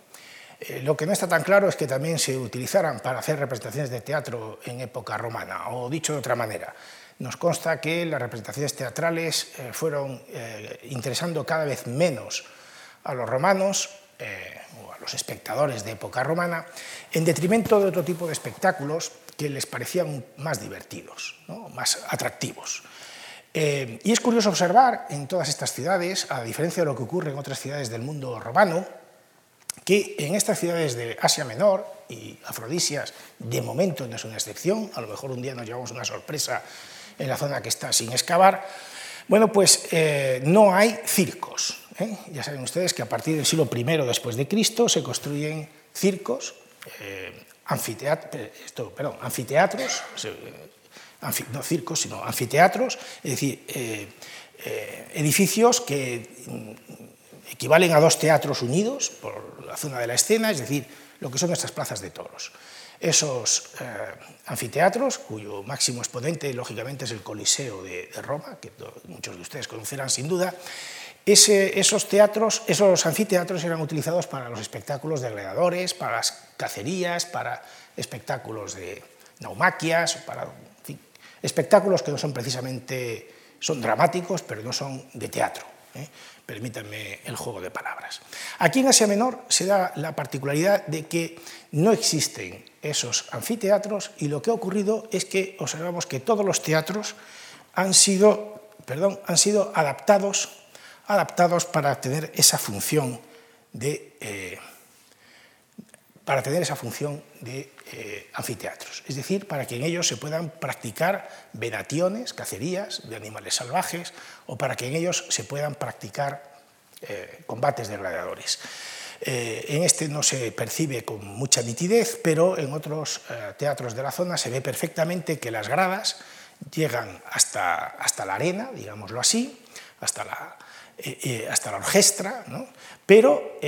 Eh, lo que no está tan claro es que también se utilizaran para hacer representaciones de teatro en época romana, o dicho de otra manera, nos consta que las representaciones teatrales eh, fueron eh, interesando cada vez menos a los romanos o a los espectadores de época romana, en detrimento de otro tipo de espectáculos que les parecían más divertidos, más atractivos. Y es curioso observar en todas estas ciudades, a diferencia de lo que ocurre en otras ciudades del mundo romano, que en estas ciudades de Asia Menor, y Afrodisias de momento no es una excepción, a lo mejor un día nos llevamos una sorpresa en la zona que está sin excavar, bueno, pues eh, no hay circos. ¿eh? Ya saben ustedes que a partir del siglo I después de Cristo se construyen circos, eh, esto, perdón, anfiteatros, no circos, sino anfiteatros, es decir, edificios que equivalen a dos teatros unidos por la zona de la escena, es decir, lo que son nuestras plazas de toros. Esos eh, anfiteatros, cuyo máximo exponente, lógicamente, es el Coliseo de, Roma, que muchos de ustedes conocerán sin duda, esos teatros, esos anfiteatros eran utilizados para los espectáculos de gladiadores, para las cacerías, para espectáculos de naumaquias, para espectáculos que no son precisamente, son dramáticos, pero no son de teatro. ¿eh? Permítanme el juego de palabras. Aquí en Asia Menor se da la particularidad de que no existen esos anfiteatros y lo que ha ocurrido es que observamos que todos los teatros han sido, perdón, han sido adaptados, adaptados para tener esa función de... Eh, para tener esa función de eh, anfiteatros, es decir, para que en ellos se puedan practicar venaciones, cacerías de animales salvajes, o para que en ellos se puedan practicar eh, combates de gladiadores. Eh, en este no se percibe con mucha nitidez, pero en otros teatros de la zona se ve perfectamente que las gradas llegan hasta, hasta la arena, digámoslo así, hasta la, hasta la orquestra, ¿no? pero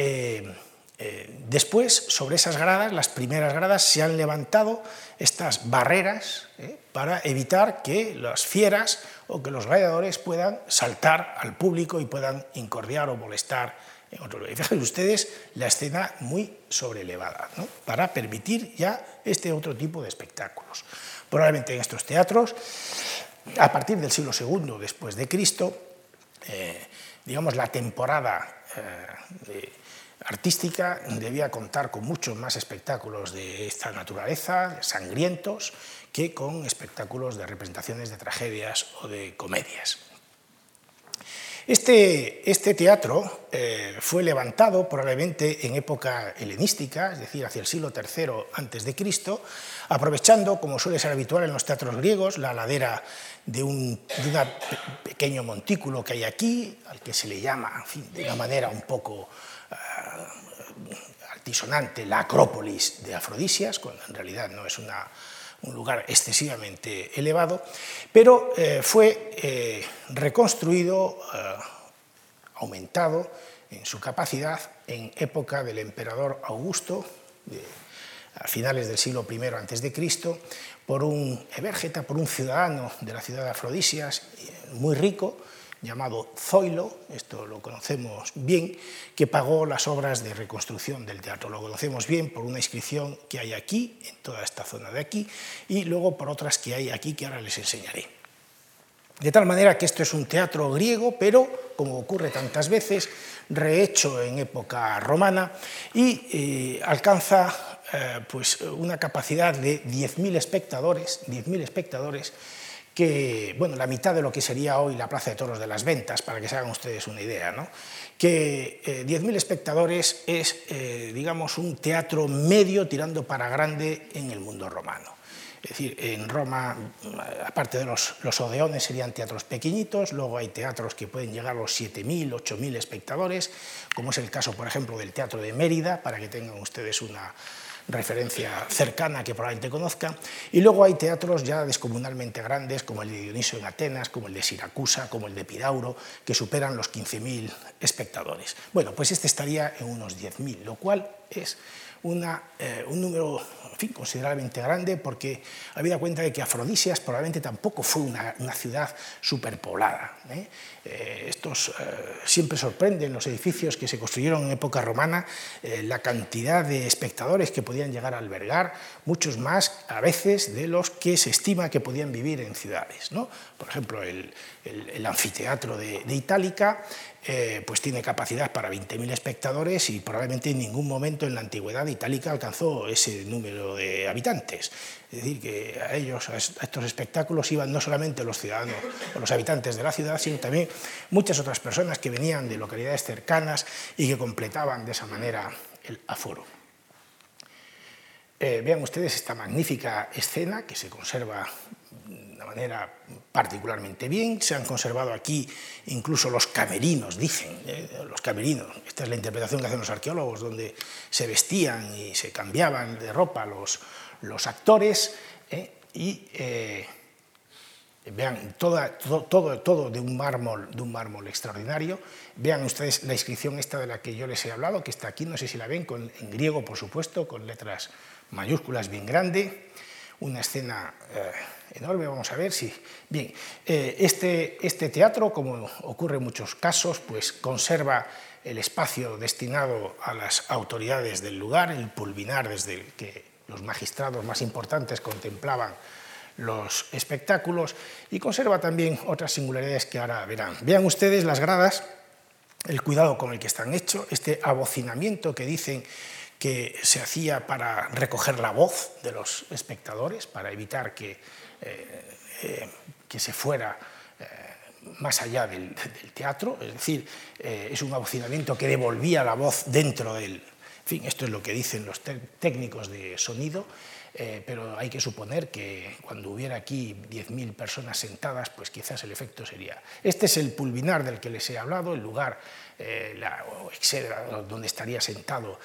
eh, después, sobre esas gradas, las primeras gradas, se han levantado estas barreras eh, para evitar que las fieras o que los gladiadores puedan saltar al público y puedan incordiar o molestar. Y fíjense ustedes la escena muy sobrelevada, ¿no? para permitir ya este otro tipo de espectáculos. Probablemente en estos teatros, a partir del siglo II después de Cristo, eh, digamos la temporada de artística debía contar con muchos más espectáculos de esta naturaleza, sangrientos, que con espectáculos de representaciones de tragedias o de comedias. Este, este teatro eh, fue levantado probablemente en época helenística, es decir, hacia el siglo III a.C., aprovechando, como suele ser habitual en los teatros griegos, la ladera de un pequeño montículo que hay aquí, al que se le llama de una manera un poco altisonante la Acrópolis de Afrodisias, cuando en realidad no es un lugar excesivamente elevado, pero eh, fue eh, reconstruido, aumentado en su capacidad en época del emperador Augusto, a finales del siglo I a.C., por un evérgeta, por un ciudadano de la ciudad de Afrodisias, muy rico, llamado Zoilo, esto lo conocemos bien, que pagó las obras de reconstrucción del teatro. Lo conocemos bien por una inscripción que hay aquí, en toda esta zona de aquí, y luego por otras que hay aquí que ahora les enseñaré. De tal manera que esto es un teatro griego, pero, como ocurre tantas veces, rehecho en época romana y eh, alcanza eh, pues, una capacidad de 10.000 espectadores, 10.000 espectadores que, bueno, la mitad de lo que sería hoy la Plaza de Toros de las Ventas, para que se hagan ustedes una idea, ¿no? que 10.000 espectadores es, digamos, un teatro medio tirando para grande en el mundo romano. Es decir, en Roma, aparte de los, los, odeones, serían teatros pequeñitos, luego hay teatros que pueden llegar a los 7.000, 8.000 espectadores, como es el caso, por ejemplo, del Teatro de Mérida, para que tengan ustedes una referencia cercana que probablemente conozcan. Y luego hay teatros ya descomunalmente grandes, como el de Dioniso en Atenas, como el de Siracusa, como el de Pidauro, que superan los 15.000 espectadores. Bueno, pues este estaría en unos 10.000, lo cual es eh, un número considerablemente grande porque habida cuenta de que Afrodisias probablemente tampoco fue una, ciudad superpoblada. ¿eh? Eh, estos siempre sorprenden los edificios que se construyeron en época romana, la cantidad de espectadores que podían llegar a albergar, muchos más a veces de los que se estima que podían vivir en ciudades. Por ejemplo, el, anfiteatro de Itálica eh, pues tiene capacidad para 20.000 espectadores y probablemente en ningún momento en la antigüedad itálica alcanzó ese número de habitantes. Es decir, que a ellos, a estos espectáculos iban no solamente los ciudadanos o los habitantes de la ciudad, sino también muchas otras personas que venían de localidades cercanas y que completaban de esa manera el aforo. Eh, vean ustedes esta magnífica escena que se conserva manera particularmente bien. Se han conservado aquí incluso los camerinos, dicen, eh, los camerinos. Esta es la interpretación que hacen los arqueólogos, donde se vestían y se cambiaban de ropa los, los actores. Eh, y eh, vean, toda, todo, todo, de, un mármol, de un mármol extraordinario. Vean ustedes la inscripción esta de la que yo les he hablado, que está aquí, no sé si la ven, con, en griego, por supuesto, con letras mayúsculas bien grande. Una escena enorme. Vamos a ver si... Bien, eh, este, este teatro, como ocurre en muchos casos, pues conserva el espacio destinado a las autoridades del lugar, el pulvinar desde el que los magistrados más importantes contemplaban los espectáculos y conserva también otras singularidades que ahora verán. Vean ustedes las gradas, el cuidado con el que están hechos, este abocinamiento que dicen que se hacía para recoger la voz de los espectadores, para evitar que eh, eh, que se fuera eh, más allá del, teatro, es decir, es un abocinamiento que devolvía la voz dentro del... En fin, esto es lo que dicen los técnicos de sonido, pero hay que suponer que cuando hubiera aquí 10.000 personas sentadas, pues quizás el efecto sería... Este es el pulvinar del que les he hablado, el lugar, exedra, donde, estaría sentado,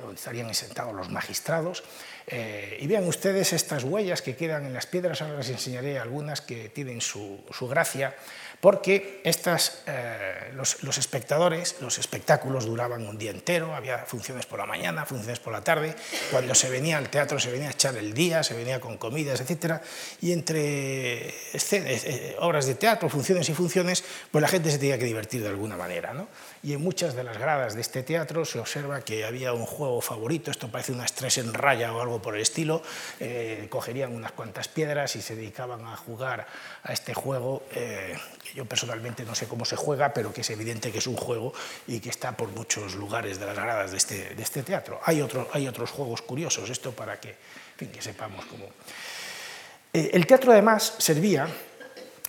donde estarían sentados los magistrados, eh, y vean ustedes estas huellas que quedan en las piedras, ahora les enseñaré algunas que tienen su, gracia, porque estas, eh, los, espectadores, los espectáculos duraban un día entero, había funciones por la mañana, funciones por la tarde, cuando se venía al teatro se venía a echar el día, se venía con comidas, etc. Y entre eh, obras de teatro, funciones y funciones, pues la gente se tenía que divertir de alguna manera. ¿no? Y en muchas de las gradas de este teatro se observa que había un juego favorito, esto parece una estrés en raya o algo por el estilo, eh, cogerían unas cuantas piedras y se dedicaban a jugar a este juego, eh, que yo personalmente no sé cómo se juega, pero que es evidente que es un juego y que está por muchos lugares de las gradas de este, de este teatro. Hay, otro, hay otros juegos curiosos, esto para que, que sepamos cómo... Eh, el teatro además servía,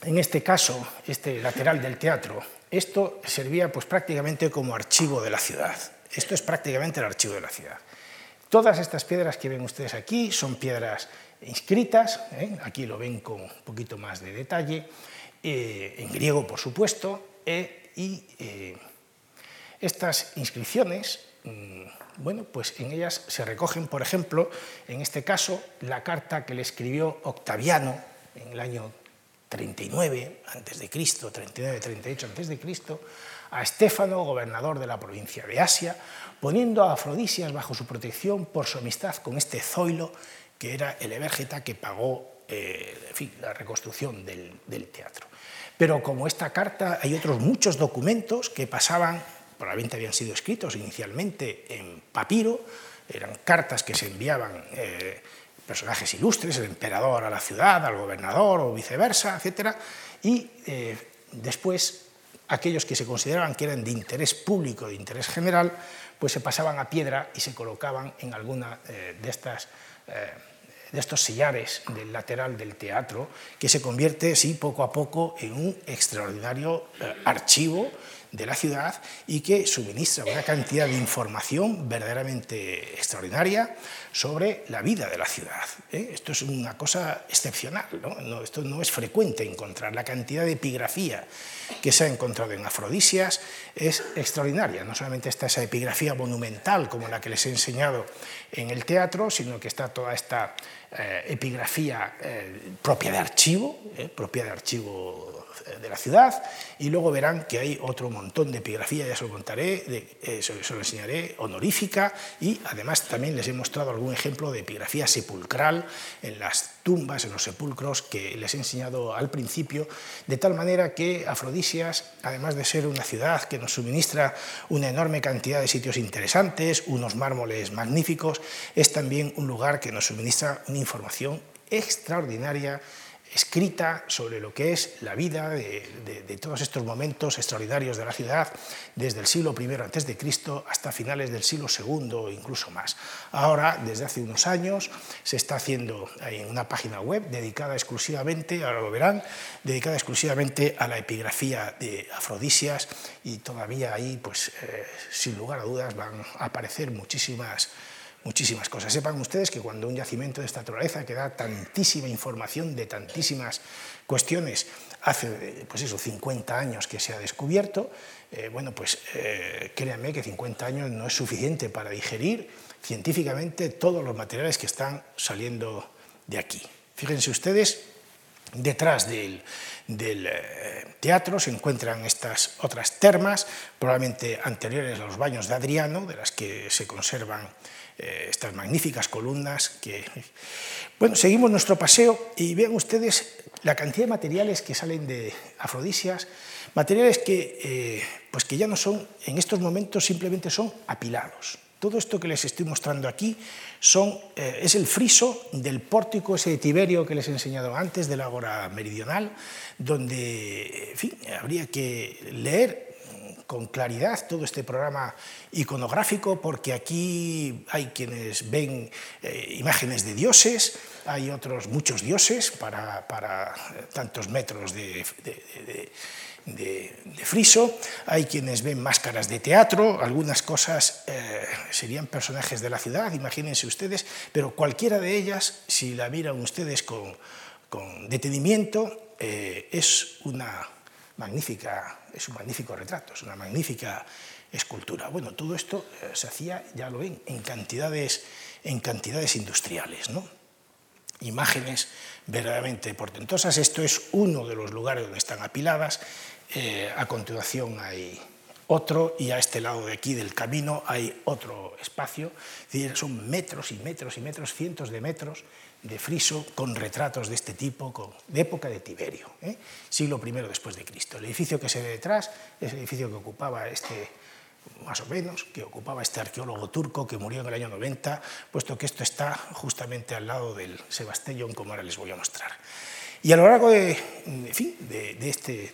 en este caso, este lateral del teatro, esto servía pues prácticamente como archivo de la ciudad. Esto es prácticamente el archivo de la ciudad. Todas estas piedras que ven ustedes aquí son piedras inscritas, ¿eh? aquí lo ven con un poquito más de detalle, eh, en griego por supuesto, eh, y estas inscripciones, mm, bueno, pues en ellas se recogen, por ejemplo, en este caso, la carta que le escribió Octaviano en el año 39 a.C., 39-38 a.C., a Estéfano, gobernador de la provincia de Asia, poniendo a Afrodisias bajo su protección por su amistad con este Zoilo, que era el evérgeta que pagó eh, la reconstrucción del, teatro. Pero como esta carta, hay otros muchos documentos que pasaban, probablemente habían sido escritos inicialmente en papiro, eran cartas que se enviaban eh, personajes ilustres, el emperador a la ciudad, al gobernador o viceversa, etc. Y eh, después aquellos que se consideraban que eran de interés público, de interés general, pues se pasaban a piedra y se colocaban en alguna eh, de estas, eh, de estos sillares del lateral del teatro, que se convierte, sí, poco a poco en un extraordinario archivo de la ciudad y que suministra una cantidad de información verdaderamente extraordinaria sobre la vida de la ciudad. ¿eh? Esto es una cosa excepcional, ¿no? esto no es frecuente encontrar. La cantidad de epigrafía que se ha encontrado en Afrodisias es extraordinaria. No solamente está esa epigrafía monumental como la que les he enseñado en el teatro, sino que está toda esta eh, epigrafía eh, propia de archivo, propia de archivo de la ciudad y luego verán que hay otro montón de epigrafía, ya se lo contaré, eh, se, lo enseñaré, honorífica y además también les he mostrado algún ejemplo de epigrafía sepulcral en las tumbas, en los sepulcros que les he enseñado al principio, de tal manera que Afrodisias, además de ser una ciudad que nos suministra una enorme cantidad de sitios interesantes, unos mármoles magníficos, es también un lugar que nos suministra una información extraordinaria escrita sobre lo que es la vida de, todos estos momentos extraordinarios de la ciudad, desde el siglo I a.C. hasta finales del siglo II incluso más. Ahora, desde hace unos años, se está haciendo en una página web dedicada exclusivamente, ahora lo verán, dedicada exclusivamente a la epigrafía de Afrodisias y todavía ahí, pues, eh, sin lugar a dudas, van a aparecer muchísimas muchísimas cosas. Sepan ustedes que cuando un yacimiento de esta naturaleza que da tantísima información de tantísimas cuestiones, hace pues eso, 50 años que se ha descubierto, eh, bueno, pues eh, créanme que 50 años no es suficiente para digerir científicamente todos los materiales que están saliendo de aquí. Fíjense ustedes, detrás del, eh, teatro se encuentran estas otras termas, probablemente anteriores a los baños de Adriano, de las que se conservan eh, estas magníficas columnas que... Bueno, seguimos nuestro paseo y vean ustedes la cantidad de materiales que salen de Afrodisias, materiales que, eh, pues que ya no son, en estos momentos simplemente son apilados. Todo esto que les estoy mostrando aquí eh, es el friso del pórtico ese de Tiberio que les he enseñado antes, del Ágora Meridional, donde fin, habría que leer con claridad todo este programa iconográfico, porque aquí hay quienes ven eh, imágenes de dioses, hay otros muchos dioses para, tantos metros de, friso, hay quienes ven máscaras de teatro, algunas cosas eh, serían personajes de la ciudad, imagínense ustedes, pero cualquiera de ellas, si la miran ustedes con, detenimiento, eh, es una magnífica, es un magnífico retrato, es una magnífica escultura. Bueno, todo esto eh, se hacía, ya lo ven, en cantidades, en cantidades industriales, ¿no? Imágenes verdaderamente portentosas. Esto es uno de los lugares donde están apiladas. Eh, a continuación hay otro y a este lado de aquí del camino hay otro espacio. Son metros y metros y metros, cientos de metros de friso con retratos de este tipo, de época de Tiberio, ¿eh? siglo I después de Cristo. El edificio que se ve detrás es el edificio que ocupaba este, más o menos, que ocupaba este arqueólogo turco que murió en el año 90, puesto que esto está justamente al lado del Sebastellón, como ahora les voy a mostrar. Y a lo largo de, este,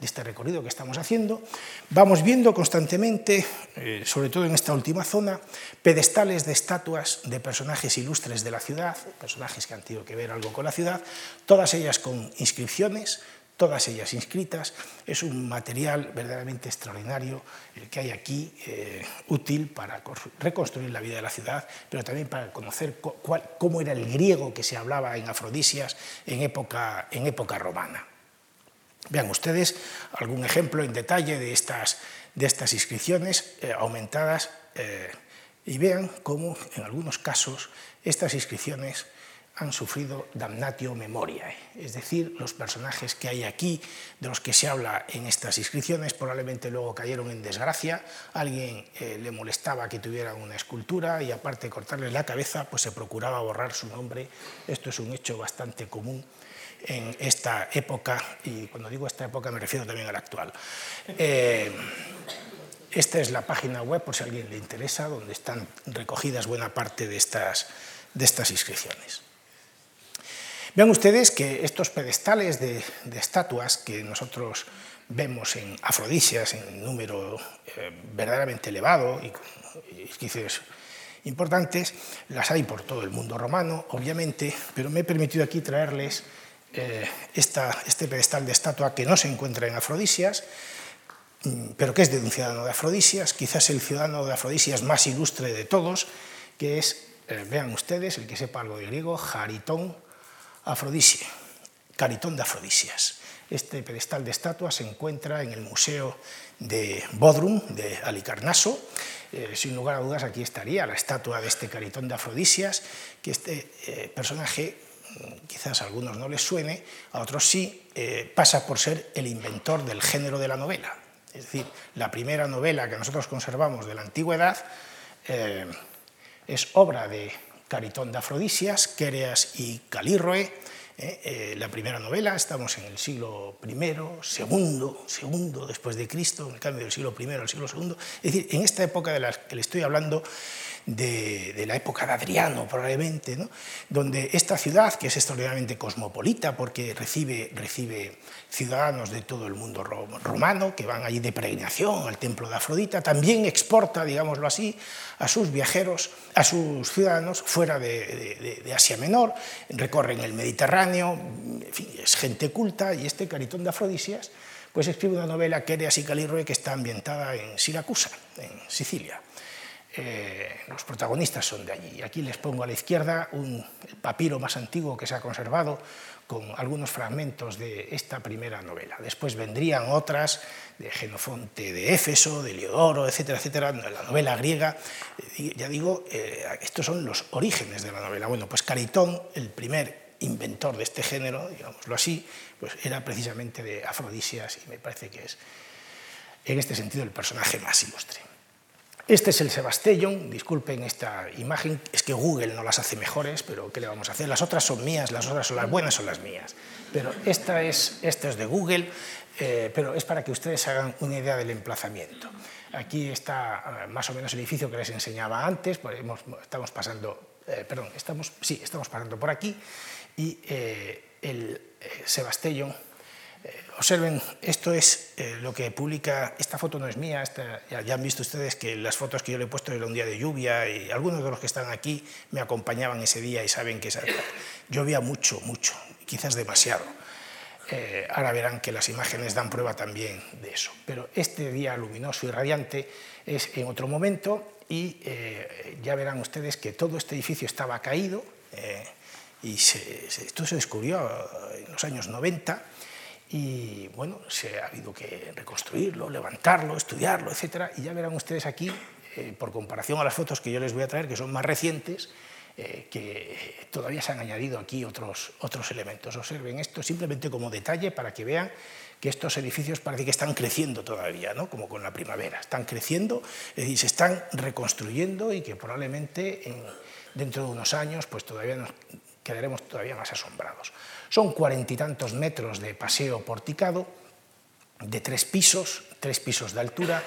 este, recorrido que estamos haciendo, vamos viendo constantemente, eh, sobre todo en esta última zona, pedestales de estatuas de personajes ilustres de la ciudad, personajes que han tenido que ver algo con la ciudad, todas ellas con inscripciones, todas ellas inscritas. Es un material verdaderamente extraordinario el que hay aquí, eh, útil para reconstruir la vida de la ciudad, pero también para conocer cómo era el griego que se hablaba en Afrodisias en época, en época romana. Vean ustedes algún ejemplo en detalle de estas, de estas inscripciones eh, aumentadas eh, y vean cómo en algunos casos estas inscripciones han sufrido damnatio memoriae, es decir, los personajes que hay aquí, de los que se habla en estas inscripciones, probablemente luego cayeron en desgracia, alguien eh, le molestaba que tuvieran una escultura y aparte de cortarles la cabeza, pues se procuraba borrar su nombre. Esto es un hecho bastante común en esta época, y cuando digo esta época me refiero también a la actual. Eh, esta es la página web, por si a alguien le interesa, donde están recogidas buena parte de estas, de estas inscripciones. Vean ustedes que estos pedestales de, estatuas que nosotros vemos en Afrodisias en número eh, verdaderamente elevado y con importantes, las hay por todo el mundo romano, obviamente, pero me he permitido aquí traerles eh, este pedestal de estatua que no se encuentra en Afrodisias, mm, pero que es de un ciudadano de Afrodisias, quizás el ciudadano de Afrodisias más ilustre de todos, que es, eh, vean ustedes, el que sepa algo de griego, Jaritón Afrodisie, Caritón de Afrodisias. Este pedestal de estatua se encuentra en el Museo de Bodrum, de Alicarnaso. Eh, sin lugar a dudas, aquí estaría la estatua de este Caritón de Afrodisias, que este eh, personaje, mm, quizás a algunos no les suene, a otros sí, eh, pasa por ser el inventor del género de la novela. Es decir, la primera novela que nosotros conservamos de la antigüedad es obra de Caritón de Afrodisias, Quereas y Calírroe, ¿eh? Eh, la primera novela, estamos en el siglo I, segundo, segundo después de Cristo, en el cambio del siglo I al siglo II. Es decir, en esta época de la que le estoy hablando, de, la época de Adriano, probablemente, donde esta ciudad, que es extraordinariamente cosmopolita, porque recibe, recibe ciudadanos de todo el mundo romano, que van allí de peregrinación al templo de Afrodita, también exporta, digámoslo así, a sus viajeros, a sus ciudadanos fuera de, Asia Menor, recorren el Mediterráneo, en fin, es gente culta, y este Caritón de Afrodisias pues escribe una novela, Quereas y Calirroe, que está ambientada en Siracusa, en Sicilia. Eh, los protagonistas son de allí. Aquí les pongo a la izquierda un, papiro más antiguo que se ha conservado con algunos fragmentos de esta primera novela. Después vendrían otras de Genofonte de Éfeso, de Leodoro, etcétera, etcétera, la novela griega. Eh, ya digo, eh, estos son los orígenes de la novela. Bueno, pues Caritón, el primer inventor de este género, digámoslo así, pues era precisamente de Afrodisias y me parece que es en este sentido el personaje más ilustre. Este es el Sebastellón, disculpen esta imagen, es que Google no las hace mejores, pero ¿qué le vamos a hacer? Las otras son mías, las otras son las buenas, son las mías. Pero esta es, esta es de Google, eh, pero es para que ustedes hagan una idea del emplazamiento. Aquí está eh, más o menos el edificio que les enseñaba antes, pues estamos pasando, eh, perdón, estamos, sí, estamos pasando por aquí, y el Sebastellón eh, observen, esto es eh, lo que publica, esta foto no es mía, ya, han visto ustedes que las fotos que yo le he puesto eran un día de lluvia y algunos de los que están aquí me acompañaban ese día y saben que llovía mucho, mucho, quizás demasiado. Eh, ahora verán que las imágenes dan prueba también de eso. Pero este día luminoso y radiante es en otro momento y ya verán ustedes que todo este edificio estaba caído y esto se descubrió en los años 90 y bueno, se ha habido que reconstruirlo, levantarlo, estudiarlo, etc. Y ya verán ustedes aquí, eh, por comparación a las fotos que yo les voy a traer, que son más recientes, eh, que todavía se han añadido aquí otros, otros elementos. Observen esto simplemente como detalle para que vean que estos edificios parece que están creciendo todavía, ¿no? como con la primavera. Están creciendo, es decir, se están reconstruyendo y que probablemente dentro de unos años pues todavía nos quedaremos todavía más asombrados. Son cuarenta y tantos metros de paseo porticado, de tres pisos, tres pisos de altura,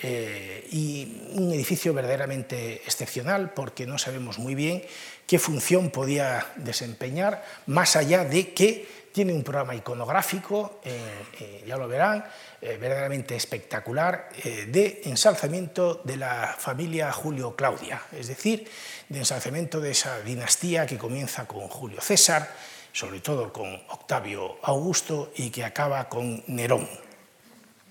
eh, y un edificio verdaderamente excepcional porque no sabemos muy bien qué función podía desempeñar, más allá de que tiene un programa iconográfico, eh, eh, ya lo verán, verdaderamente espectacular, de ensalzamiento de la familia Julio Claudia, es decir, de ensalzamiento de esa dinastía que comienza con Julio César, sobre todo con Octavio Augusto y que acaba con Nerón.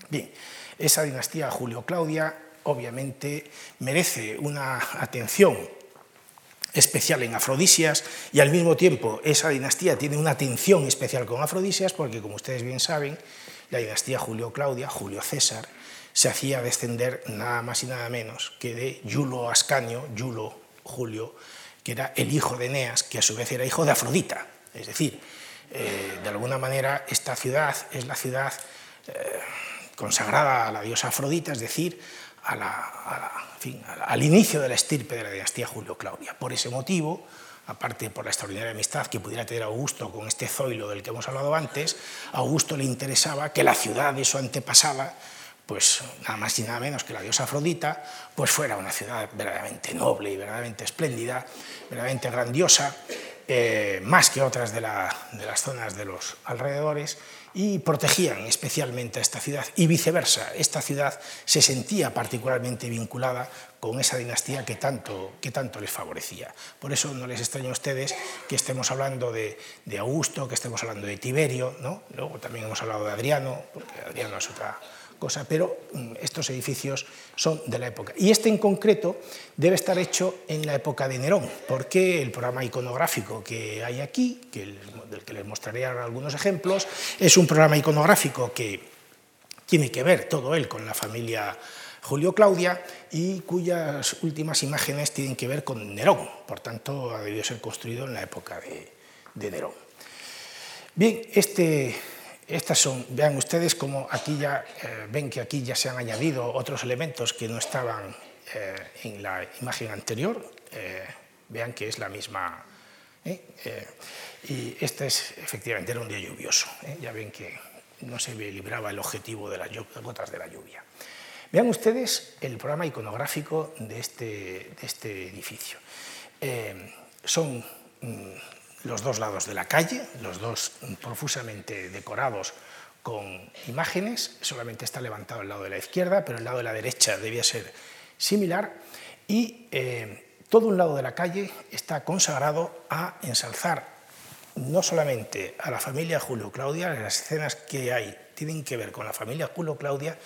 Bien, esa dinastía Julio-Claudia obviamente merece una atención especial en Afrodisias y al mismo tiempo esa dinastía tiene una atención especial con Afrodisias porque como ustedes bien saben, la dinastía Julio-Claudia, Julio César, se hacía descender nada más y nada menos que de Yulo Ascanio, Yulo Julio, que era el hijo de Eneas, que a su vez era hijo de Afrodita. Es decir, eh, de alguna manera esta ciudad es la ciudad eh, consagrada a la diosa Afrodita, es decir, al inicio de la estirpe de la dinastía Julio-Claudia. Por ese motivo, aparte por la extraordinaria amistad que pudiera tener Augusto con este zoilo del que hemos hablado antes, a Augusto le interesaba que la ciudad de su antepasada, pues nada más y nada menos que la diosa Afrodita, pues fuera una ciudad verdaderamente noble y verdaderamente espléndida, verdaderamente grandiosa, eh, más que otras de, las zonas de los alrededores, y protegían especialmente a esta ciudad y viceversa. Esta ciudad se sentía particularmente vinculada con esa dinastía que tanto, que tanto les favorecía. Por eso no les extraña a ustedes que estemos hablando de, de Augusto, que estemos hablando de Tiberio, ¿no? luego también hemos hablado de Adriano, porque Adriano es otra, cosa, pero mm, estos edificios son de la época. Y este en concreto debe estar hecho en la época de Nerón, porque el programa iconográfico que hay aquí, del que les mostraré ahora algunos ejemplos, es un programa iconográfico que tiene que ver todo él con la familia Julio Claudia y cuyas últimas imágenes tienen que ver con Nerón, por tanto ha debido ser construido en la época de Nerón. Bien, este estas son, vean ustedes como aquí ya, eh, ven que aquí ya se han añadido otros elementos que no estaban eh, en la imagen anterior, eh, vean que es la misma. y este es, efectivamente, era un día lluvioso, ya ven que no se libraba el objetivo de las gotas de la lluvia. Vean ustedes el programa iconográfico de este, de este edificio. son mm, los dos lados de la calle, los dos profusamente decorados con imágenes, solamente está levantado el lado de la izquierda, pero el lado de la derecha debía ser similar, y eh, todo un lado de la calle está consagrado a ensalzar no solamente a la familia Julio Claudia, las escenas que hay tienen que ver con la familia Julio Claudia,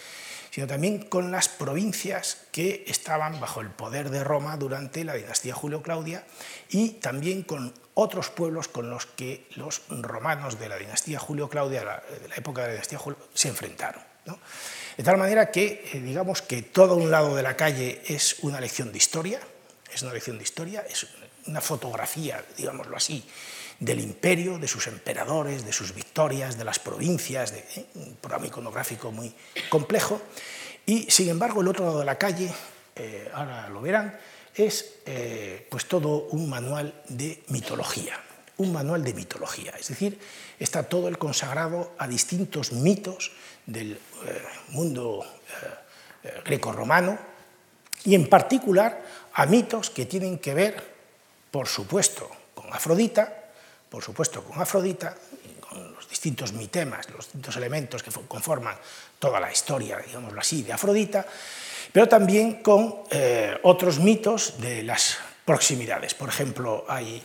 sino también con las provincias que estaban bajo el poder de Roma durante la dinastía Julio Claudia y también con otros pueblos con los que los romanos de la dinastía Julio Claudia, de la época de la dinastía Julio, se enfrentaron. De tal manera que, eh, digamos que todo un lado de la calle es una lección de historia, es una lección de historia, es una fotografía, digámoslo así, del imperio, de sus emperadores, de sus victorias, de las provincias, de, ¿eh? un programa iconográfico muy complejo. Y sin embargo, el otro lado de la calle, eh, ahora lo verán, es eh, pues todo un manual de mitología, un manual de mitología, es decir, está todo el consagrado a distintos mitos del mundo greco-romano y en particular a mitos que tienen que ver, por supuesto, con Afrodita, por supuesto, con Afrodita, con los distintos mitemas, los distintos elementos que conforman toda la historia, digámoslo así, de Afrodita, pero también con eh, otros mitos de las proximidades. Por ejemplo, hay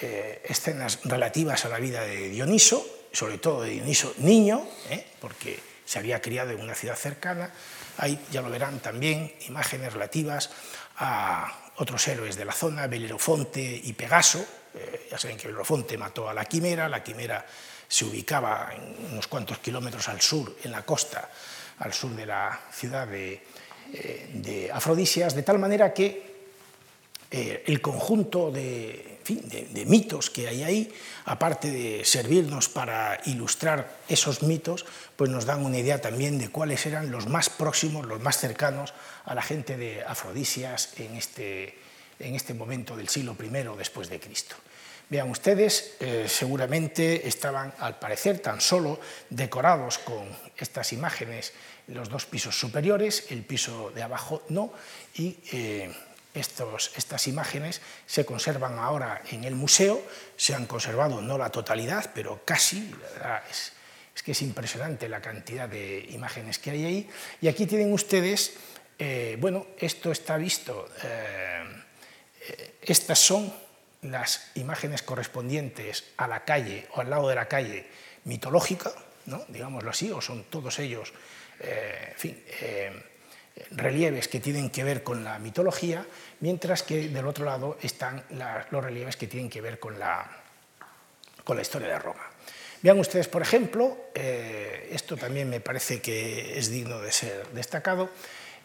eh, escenas relativas a la vida de Dioniso, sobre todo de Dioniso niño, ¿eh? porque se había criado en una ciudad cercana. Hay, ya lo verán, también imágenes relativas a otros héroes de la zona, Belerofonte y Pegaso, eh, ya saben que Belerofonte mató a la quimera, la quimera se ubicaba en unos cuantos kilómetros al sur, en la costa, al sur de la ciudad de, eh, Afrodisias, de tal manera que eh, el conjunto de, de, mitos que hay ahí, aparte de servirnos para ilustrar esos mitos, pues nos dan una idea también de cuáles eran los más próximos, los más cercanos a la gente de Afrodisias en este, en este momento del siglo I después de Cristo. Vean ustedes, eh, seguramente estaban, al parecer, tan solo decorados con estas imágenes los dos pisos superiores, el piso de abajo no, y eh, estos, estas imágenes se conservan ahora en el museo, se han conservado no la totalidad, pero casi, es, es, que es impresionante la cantidad de imágenes que hay ahí, y aquí tienen ustedes, eh, bueno, esto está visto estas son las imágenes correspondientes a la calle o al lado de la calle mitológica, ¿no? digámoslo así, o son todos ellos eh, eh, relieves que tienen que ver con la mitología, mientras que del otro lado están los relieves que tienen que ver con la, con la historia de Roma. Vean ustedes, por ejemplo, eh, esto también me parece que es digno de ser destacado,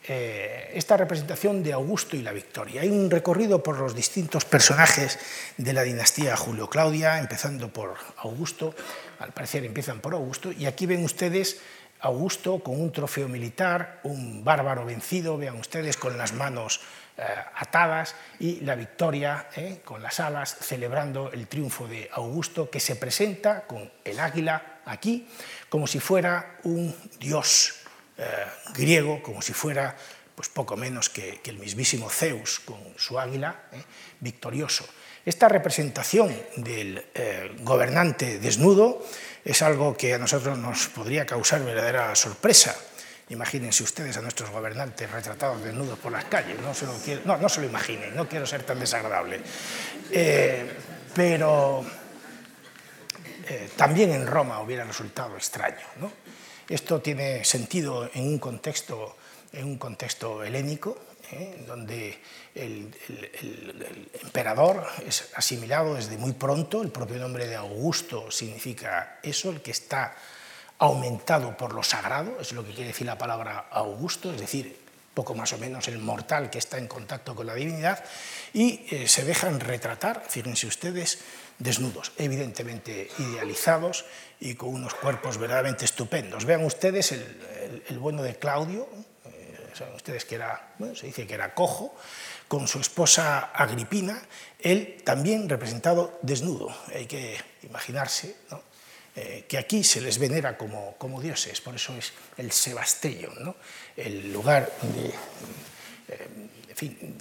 eh, esta representación de Augusto y la victoria. Hay un recorrido por los distintos personajes de la dinastía Julio-Claudia, empezando por Augusto, al parecer empiezan por Augusto, y aquí ven ustedes Augusto con un trofeo militar, un bárbaro vencido, vean ustedes con las manos eh, atadas, y la victoria eh, con las alas, celebrando el triunfo de Augusto, que se presenta con el águila aquí, como si fuera un dios eh, griego, como si fuera pues, poco menos que, el mismísimo Zeus con su águila, eh, victorioso. Esta representación del eh, gobernante desnudo es algo que a nosotros nos podría causar verdadera sorpresa. Imagínense ustedes a nuestros gobernantes retratados desnudos por las calles, no se lo, no, no se lo imaginen, no quiero ser tan desagradable. Pero también en Roma hubiera resultado extraño. ¿no? Esto tiene sentido en un contexto, en un contexto helénico, ¿eh? donde el, emperador es asimilado desde muy pronto, el propio nombre de Augusto significa eso, el que está aumentado por lo sagrado, es lo que quiere decir la palabra Augusto, es decir, poco más o menos el mortal que está en contacto con la divinidad, y eh, se dejan retratar, fíjense ustedes, desnudos, evidentemente idealizados y con unos cuerpos verdaderamente estupendos. Vean ustedes el bueno de Claudio, saben ustedes que era, bueno, se dice que era cojo, con su esposa Agripina, él también representado desnudo. Hay que imaginarse eh, que aquí se les venera como, como, dioses, por eso es el Sebastellon, ¿no? el lugar eh,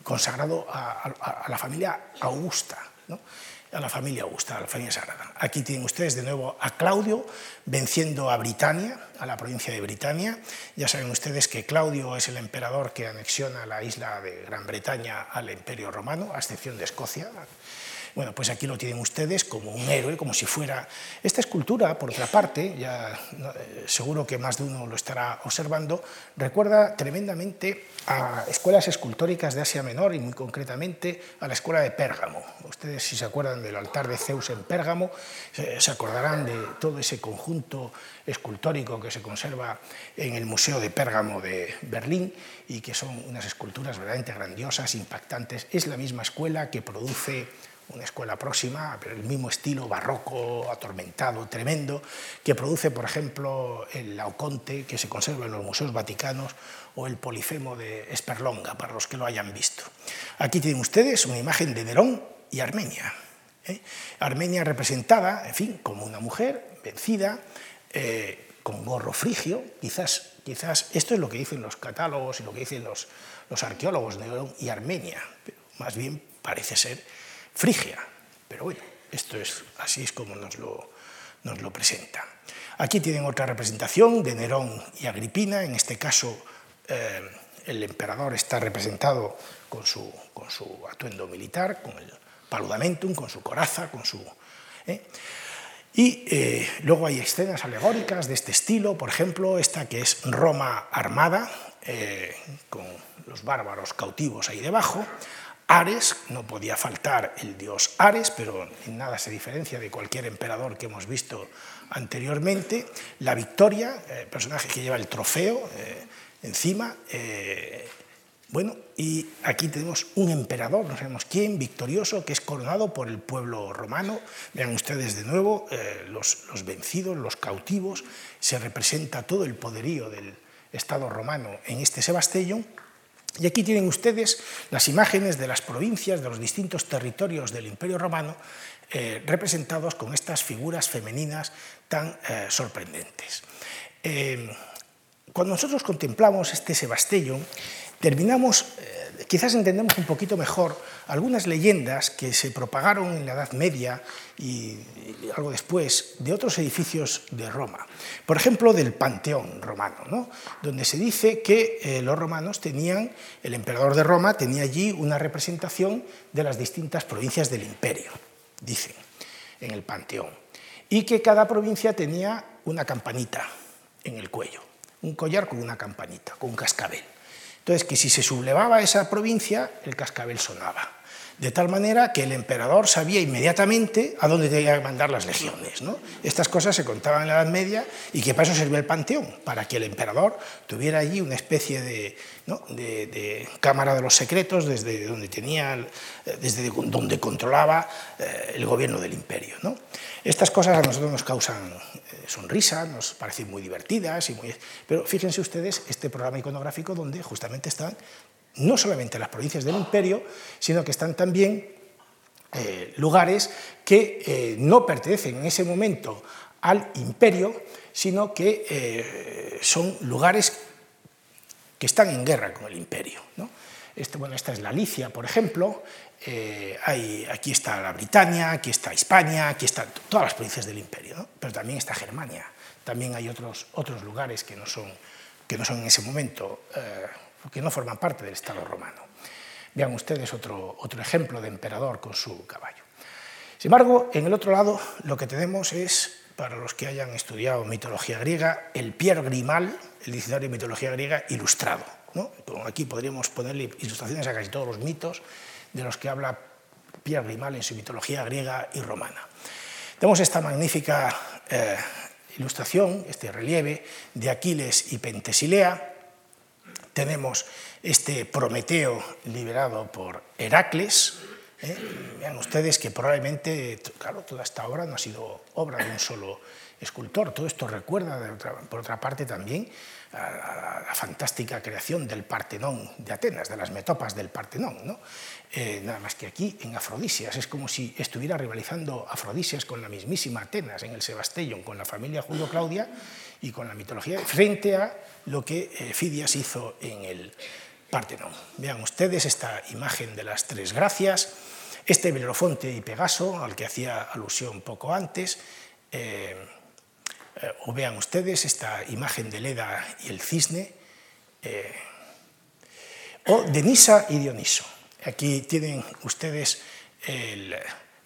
consagrado a, la familia Augusta. A la familia Augusta, a la familia Sagrada. Aquí tienen ustedes de nuevo a Claudio venciendo a Britania, a la provincia de Britania. Ya saben ustedes que Claudio es el emperador que anexiona la isla de Gran Bretaña al imperio romano, a excepción de Escocia, bueno, pues aquí lo tienen ustedes como un héroe, como si fuera... Esta escultura, por otra parte, ya eh, seguro que más de uno lo estará observando, recuerda tremendamente a escuelas escultóricas de Asia Menor y muy concretamente a la escuela de Pérgamo. Ustedes si se acuerdan del altar de Zeus en Pérgamo, se acordarán de todo ese conjunto escultórico que se conserva en el Museo de Pérgamo de Berlín y que son unas esculturas verdaderamente grandiosas, impactantes. Es la misma escuela que produce una escuela próxima, pero el mismo estilo barroco, atormentado, tremendo, que produce, por ejemplo, el Laoconte, que se conserva en los museos vaticanos, o el Polifemo de Esperlonga, para los que lo hayan visto. Aquí tienen ustedes una imagen de Nerón y Armenia. ¿eh? Armenia representada, en fin, como una mujer vencida, eh, con gorro frigio, quizás, quizás esto es lo que dicen los catálogos y lo que dicen los, los arqueólogos de Nerón y Armenia, pero más bien parece ser Frigia. Pero bueno, esto es, así es como nos lo, nos lo presenta. Aquí tienen otra representación de Nerón y Agripina, en este caso eh, el emperador está representado con su, con su, atuendo militar, con el paludamentum, con su coraza, con su... ¿eh? Y eh, luego hay escenas alegóricas de este estilo, por ejemplo, esta que es Roma armada, con los bárbaros cautivos ahí debajo. Ares, no podía faltar el dios Ares, pero en nada se diferencia de cualquier emperador que hemos visto anteriormente. La victoria, el personaje que lleva el trofeo eh, encima. Eh, bueno, y aquí tenemos un emperador, no sabemos quién, victorioso, que es coronado por el pueblo romano. Vean ustedes de nuevo eh, los, los vencidos, los cautivos, se representa todo el poderío del Estado romano en este Sebastellón Y aquí tienen ustedes las imágenes de las provincias, de los distintos territorios del Imperio Romano, eh, representados con estas figuras femeninas tan eh, sorprendentes. Eh, cuando nosotros contemplamos este Sebastello, terminamos eh, quizás entendemos un poquito mejor algunas leyendas que se propagaron en la Edad Media y, algo después de otros edificios de Roma. Por ejemplo, del Panteón romano, donde se dice que eh, los romanos tenían, el emperador de Roma tenía allí una representación de las distintas provincias del imperio, dicen, en el Panteón, y que cada provincia tenía una campanita en el cuello, un collar con una campanita, con un cascabel. Entonces, que si se sublevaba esa provincia, el cascabel sonaba. De tal manera que el emperador sabía inmediatamente a dónde tenía que mandar las legiones. ¿no? Estas cosas se contaban en la Edad Media y que para eso servía el panteón, para que el emperador tuviera allí una especie de, cámara de los secretos desde donde, tenía, desde donde controlaba eh, el gobierno del imperio. ¿no? Estas cosas a nosotros nos causan eh, sonrisa, nos parecen muy divertidas, y muy... pero fíjense ustedes este programa iconográfico donde justamente están no solamente las provincias del imperio, sino que están también eh, lugares que eh, no pertenecen en ese momento al imperio, sino que son lugares que están en guerra con el imperio. Este, bueno, esta es la Licia, por ejemplo, eh, hay, aquí está la Britania, aquí está España, aquí están todas las provincias del imperio, pero también está Germania, también hay otros, otros lugares que no, son, que no son en ese momento, eh, que no forman parte del Estado romano. Vean ustedes otro, otro ejemplo de emperador con su caballo. Sin embargo, en el otro lado lo que tenemos es, para los que hayan estudiado mitología griega, el Pierre Grimal, el diccionario de mitología griega ilustrado. Aquí podríamos ponerle ilustraciones a casi todos los mitos de los que habla Pierre Grimal en su mitología griega y romana. Tenemos esta magnífica eh, ilustración, este relieve de Aquiles y Pentesilea. Tenemos este Prometeo liberado por Heracles. ¿eh? Vean ustedes que probablemente, claro, toda esta obra no ha sido obra de un solo escultor. Todo esto recuerda, por otra parte, también a la, fantástica creación del Partenón de Atenas, de las metopas del Partenón. ¿no? Eh, nada más que aquí en Afrodisias. Es como si estuviera rivalizando Afrodisias con la mismísima Atenas en el Sebastellón, con la familia Julio Claudia y con la mitología, frente a lo que eh, Fidias hizo en el Partenón. Vean ustedes esta imagen de las tres gracias, este Belerofonte y Pegaso, al que hacía alusión poco antes. Eh, o vean ustedes esta imagen de Leda y el cisne, o de Nisa y Dioniso. Aquí tienen ustedes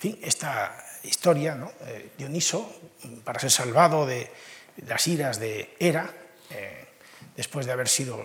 esta historia, ¿no? Eh, Dioniso, para ser salvado de las iras de Hera, eh, después de haber sido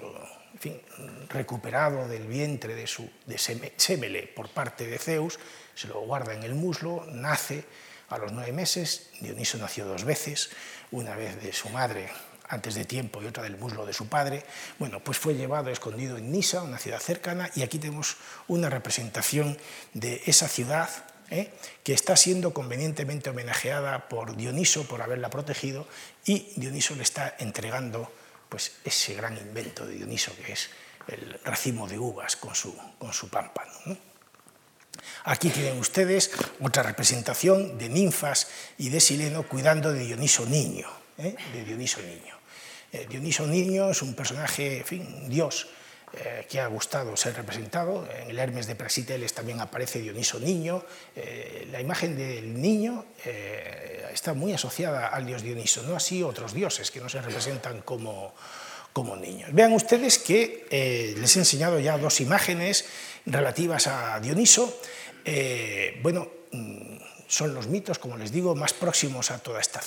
recuperado del vientre de, su, de Semele por parte de Zeus, se lo guarda en el muslo, nace a los nueve meses, Dioniso nació dos veces, una vez de su madre antes de tiempo y otra del muslo de su padre. Bueno, pues fue llevado escondido en Nisa, una ciudad cercana, y aquí tenemos una representación de esa ciudad ¿eh? que está siendo convenientemente homenajeada por Dioniso por haberla protegido y Dioniso le está entregando pues, ese gran invento de Dioniso que es el racimo de uvas con su, con su pámpano. Aquí tienen ustedes otra representación de ninfas y de Sileno cuidando de Dioniso niño, ¿eh? de Dioniso niño. Eh, Dioniso Niño es un personaje, fin, dios, eh, que ha gustado ser representado. En el Hermes de Praxiteles también aparece Dioniso Niño. Eh, la imagen del niño está muy asociada al dios Dioniso, no así otros dioses que no se representan como, como niños. Vean ustedes que les he enseñado ya dos imágenes relativas a Dioniso. bueno, mm, son los mitos, como les digo, más próximos a toda esta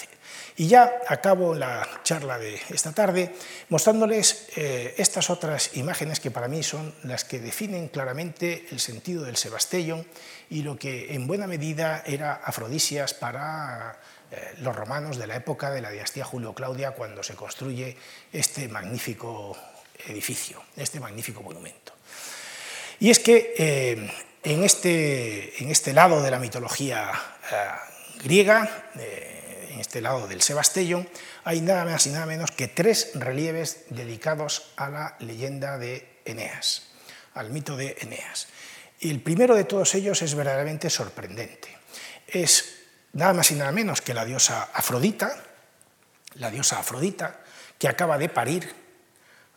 y ya acabo la charla de esta tarde mostrándoles eh, estas otras imágenes que para mí son las que definen claramente el sentido del Sebastellón y lo que en buena medida era afrodisias para eh, los romanos de la época de la dinastía Julio-Claudia cuando se construye este magnífico edificio, este magnífico monumento. Y es que eh, en, este, en, este, lado de la mitología griega, en este lado del Sebastellón, hay nada más y nada menos que tres relieves dedicados a la leyenda de Eneas, al mito de Eneas. Y el primero de todos ellos es verdaderamente sorprendente. Es nada más y nada menos que la diosa Afrodita, la diosa Afrodita, que acaba de parir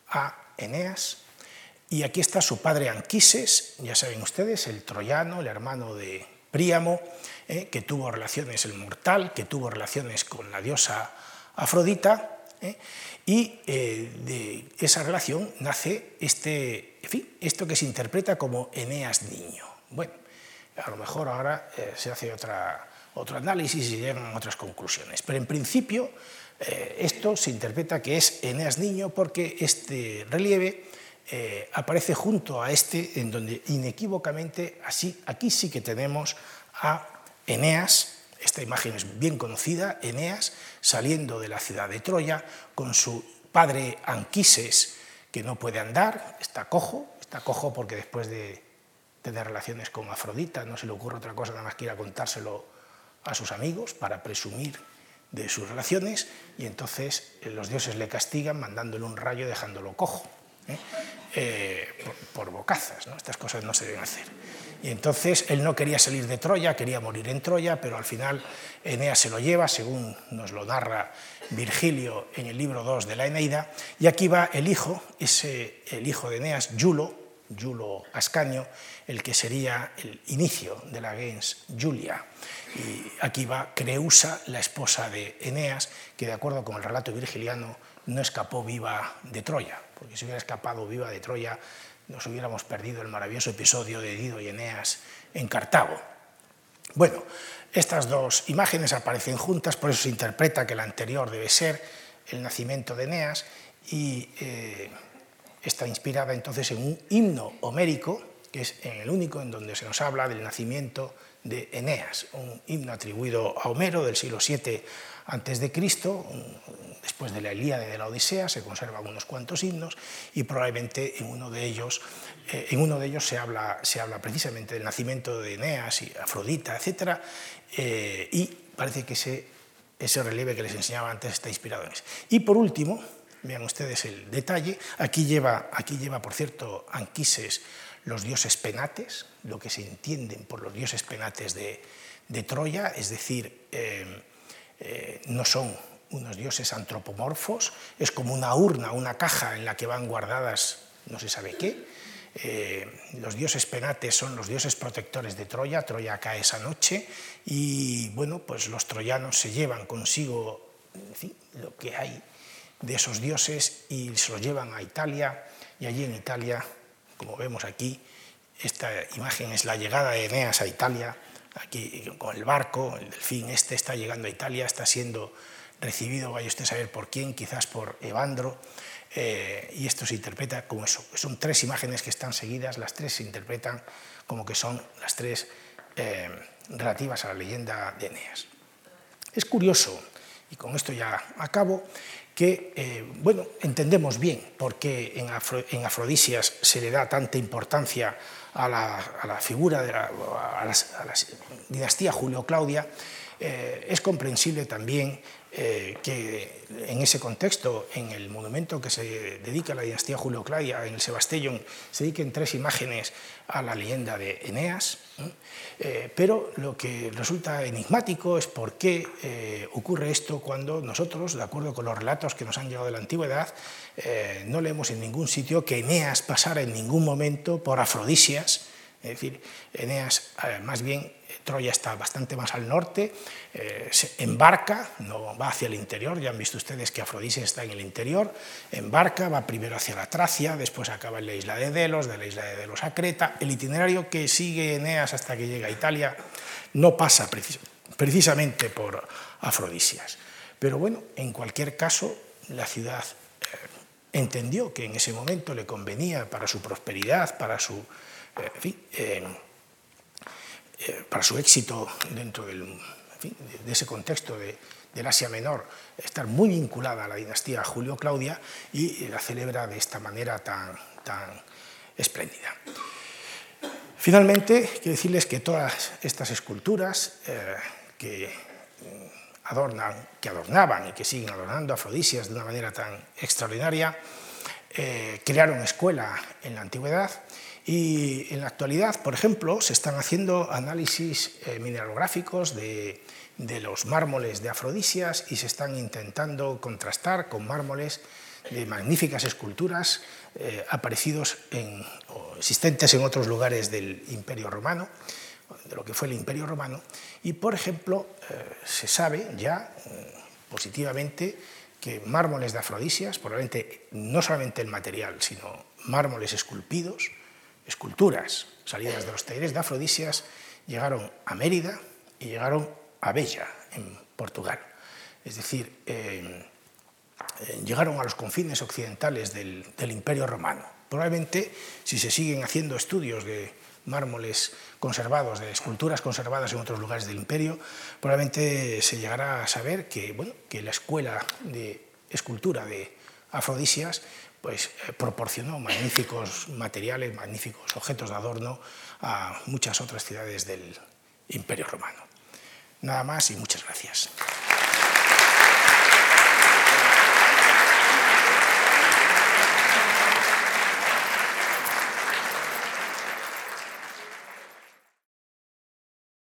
a Eneas. Y aquí está su padre Anquises, ya saben ustedes, el troyano, el hermano de Príamo, eh, que tuvo relaciones, el mortal, que tuvo relaciones con la diosa Afrodita, eh, y eh, de esa relación nace este, en fin, esto que se interpreta como Eneas niño. Bueno, a lo mejor ahora se hace otra, otro análisis y llegan a otras conclusiones, pero en principio esto se interpreta que es Eneas niño porque este relieve aparece junto a este, en donde inequívocamente así, aquí sí que tenemos a Eneas, esta imagen es bien conocida, Eneas saliendo de la ciudad de Troya con su padre Anquises, que no puede andar, está cojo, está cojo porque después de tener relaciones con Afrodita no se le ocurre otra cosa nada más que ir a contárselo a sus amigos para presumir de sus relaciones y entonces eh, los dioses le castigan mandándole un rayo dejándolo cojo. ¿eh? Eh, por, bocazas. Estas cosas no se deben hacer. Y entonces él no quería salir de Troya, quería morir en Troya, pero al final Eneas se lo lleva, según nos lo narra Virgilio en el libro 2 de la Eneida, y aquí va el hijo, ese, el hijo de Eneas, Yulo, Julo Ascanio, el que sería el inicio de la gens Julia. Y aquí va Creusa, la esposa de Eneas, que de acuerdo con el relato virgiliano no escapó viva de Troya, porque si hubiera escapado viva de Troya nos hubiéramos perdido el maravilloso episodio de Dido y Eneas en Cartago. Bueno, estas dos imágenes aparecen juntas, por eso se interpreta que la anterior debe ser el nacimiento de Eneas y eh, está inspirada entonces en un himno homérico, que es el único en donde se nos habla del nacimiento de Eneas, un himno atribuido a Homero del siglo VII a.C., después de la Ilíada y de la Odisea, se conservan unos cuantos himnos y probablemente en uno de ellos, eh, en uno de ellos se, habla, se habla precisamente del nacimiento de Eneas y Afrodita, etc. Eh, y parece que ese, ese relieve que les enseñaba antes está inspirado en eso. Y por último, vean ustedes el detalle, aquí lleva, aquí lleva por cierto, Anquises los dioses penates, lo que se entienden por los dioses penates de, Troya, es decir, eh, no son unos dioses antropomorfos, es como una urna, una caja en la que van guardadas no se sabe qué. Eh, los dioses penates son los dioses protectores de Troya, Troya cae esa noche y bueno, pues los troyanos se llevan consigo lo que hay de esos dioses y se los llevan a Italia y allí en Italia, como vemos aquí, esta imagen es la llegada de Eneas a Italia, aquí con el barco, el delfín este está llegando a Italia, está siendo recibido, vaya usted a saber por quién, quizás por Evandro, eh, y esto se interpreta como eso. Son tres imágenes que están seguidas, las tres se interpretan como que son las tres eh, relativas a la leyenda de Eneas. Es curioso, y con esto ya acabo, que eh, bueno, entendemos bien por qué en, Afrodisias se le da tanta importancia a la, figura de la, dinastía Julio-Claudia, es comprensible también eh, que en ese contexto, en el monumento que se dedica a la dinastía Julio-Claudia, en el Sebastellón, se dediquen tres imágenes a la leyenda de Eneas, eh, pero lo que resulta enigmático es por qué eh, ocurre esto cuando nosotros, de acuerdo con los relatos que nos han llegado de la antigüedad, no leemos en ningún sitio que Eneas pasara en ningún momento por Afrodisias, es decir, Eneas más bien Troya está bastante más al norte, eh, se embarca, no va hacia el interior, ya han visto ustedes que Afrodisia está en el interior, embarca, va primero hacia la Tracia, después acaba en la isla de Delos, de la isla de Delos a Creta. El itinerario que sigue Eneas hasta que llega a Italia no pasa precisamente por Afrodisias. Pero bueno, en cualquier caso, la ciudad eh, entendió que en ese momento le convenía para su prosperidad, para su... Eh, fin, eh, para su éxito dentro de ese contexto de, del Asia Menor, estar muy vinculada a la dinastía Julio-Claudia y la celebra de esta manera tan, tan espléndida. Finalmente, quiero decirles que todas estas esculturas eh, que, adornan, que adornaban y que siguen adornando Afrodisias de una manera tan extraordinaria, eh, crearon escuela en la antigüedad y en la actualidad, por ejemplo, se están haciendo análisis eh, mineralográficos de, los mármoles de Afrodisias y se están intentando contrastar con mármoles de magníficas esculturas eh, aparecidos en, existentes en otros lugares del Imperio Romano, de lo que fue el Imperio Romano. Y, por ejemplo, eh, se sabe ya positivamente que mármoles de Afrodisias, probablemente no solamente el material, sino mármoles esculpidos, esculturas salidas de los talleres de Afrodisias llegaron a Mérida y llegaron a Bella, en Portugal. Es decir, eh, eh, llegaron a los confines occidentales del, Imperio Romano. Probablemente, si se siguen haciendo estudios de mármoles conservados, de esculturas conservadas en otros lugares del imperio, probablemente se llegará a saber que, bueno, que la escuela de escultura de Afrodisias pues, eh, proporcionó magníficos materiales, magníficos objetos de adorno a muchas otras ciudades del Imperio Romano. Nada más y muchas gracias.